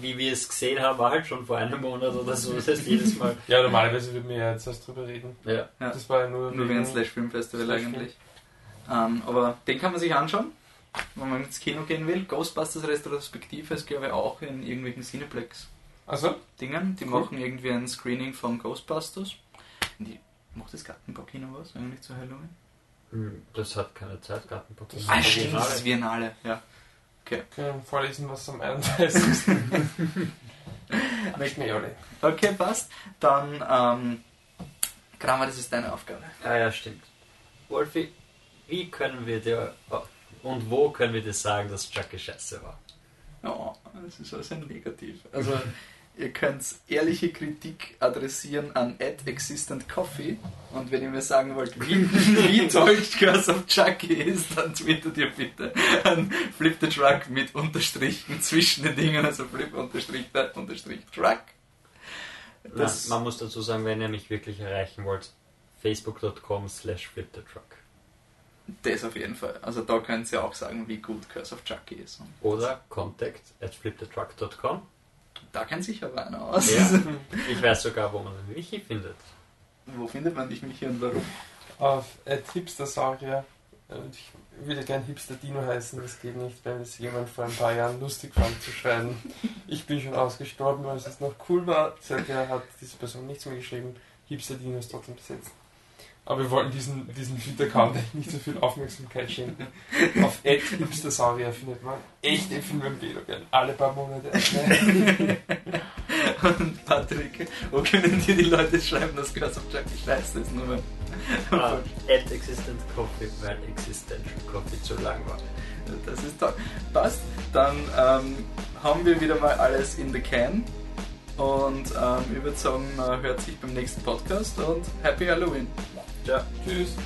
wie wir es gesehen haben, war halt schon vor einem Monat oder so. Das heißt, jedes Mal. Ja, normalerweise würden wir ja jetzt erst drüber reden. Ja. Ja. Das war ja nur, nur wegen wegen- ein Slash Film Festival Slash eigentlich. Ähm, aber den kann man sich anschauen. Wenn man ins Kino gehen will. Ghostbusters Retrospektive ist, glaube ich, auch in irgendwelchen Cineplex-Dingen. Also, Die Cool. machen irgendwie ein Screening von Ghostbusters. Die, macht das Gartenbaukino was eigentlich zu Halloween? Hm, Das hat keine Zeit, Gartenpokémon. Das- Ah, ist stimmt, das ist Biennale, ja. können wir vorlesen, was am 31. Möchten wir alle. Okay, passt. Dann, ähm, Kramer, das ist deine Aufgabe. Ah ja, stimmt. Wolfi, wie können wir dir und wo können wir dir sagen, dass Chucky scheiße war? Ja, das ist also negativ. Also, ihr könnt ehrliche Kritik adressieren an @existentcoffee und wenn ihr mir sagen wollt, wie, wie toll Curse of Chucky ist, dann twittert ihr bitte an Flip the Truck mit Unterstrichen zwischen den Dingen, also Flip unterstrich the unterstrich Truck. Das, Na, man muss dazu sagen, wenn ihr mich wirklich erreichen wollt, facebook.com slash flipthetruck. Das auf jeden Fall. Also da könnt ihr auch sagen, wie gut Curse of Chucky ist. Und Oder contact at flipthetruck.com. da kennt sich aber einer aus. Ja. Ich weiß sogar, wo man den Michi findet. Wo findet man dich, Michi, und warum? Auf Ed Hipstersaurier. Und ich würde gern Hipster Dino heißen, das geht nicht, weil es jemand vor ein paar Jahren lustig fand zu schreiben. Ich bin schon ausgestorben, als es noch cool war. Seither hat diese Person nichts mehr geschrieben. Hipster Dino ist trotzdem besetzt. Aber wir wollten diesen, diesen Twitter-Account eigentlich nicht so viel Aufmerksamkeit schenken. Auf Ed Hipstersaurier findet man echte Filmempfehlungen. Alle paar Monate. Und Patrick, wo können dir die Leute schreiben, dass Curse of Chucky scheiße ist? Nur weil- Ah, at existent coffee, weil existential coffee zu lang war. Das ist toll. Passt. Dann ähm, haben wir wieder mal alles in the can. Und ähm, ich würde sagen, man hört sich beim nächsten Podcast und Happy Halloween. Ciao. Tschüss.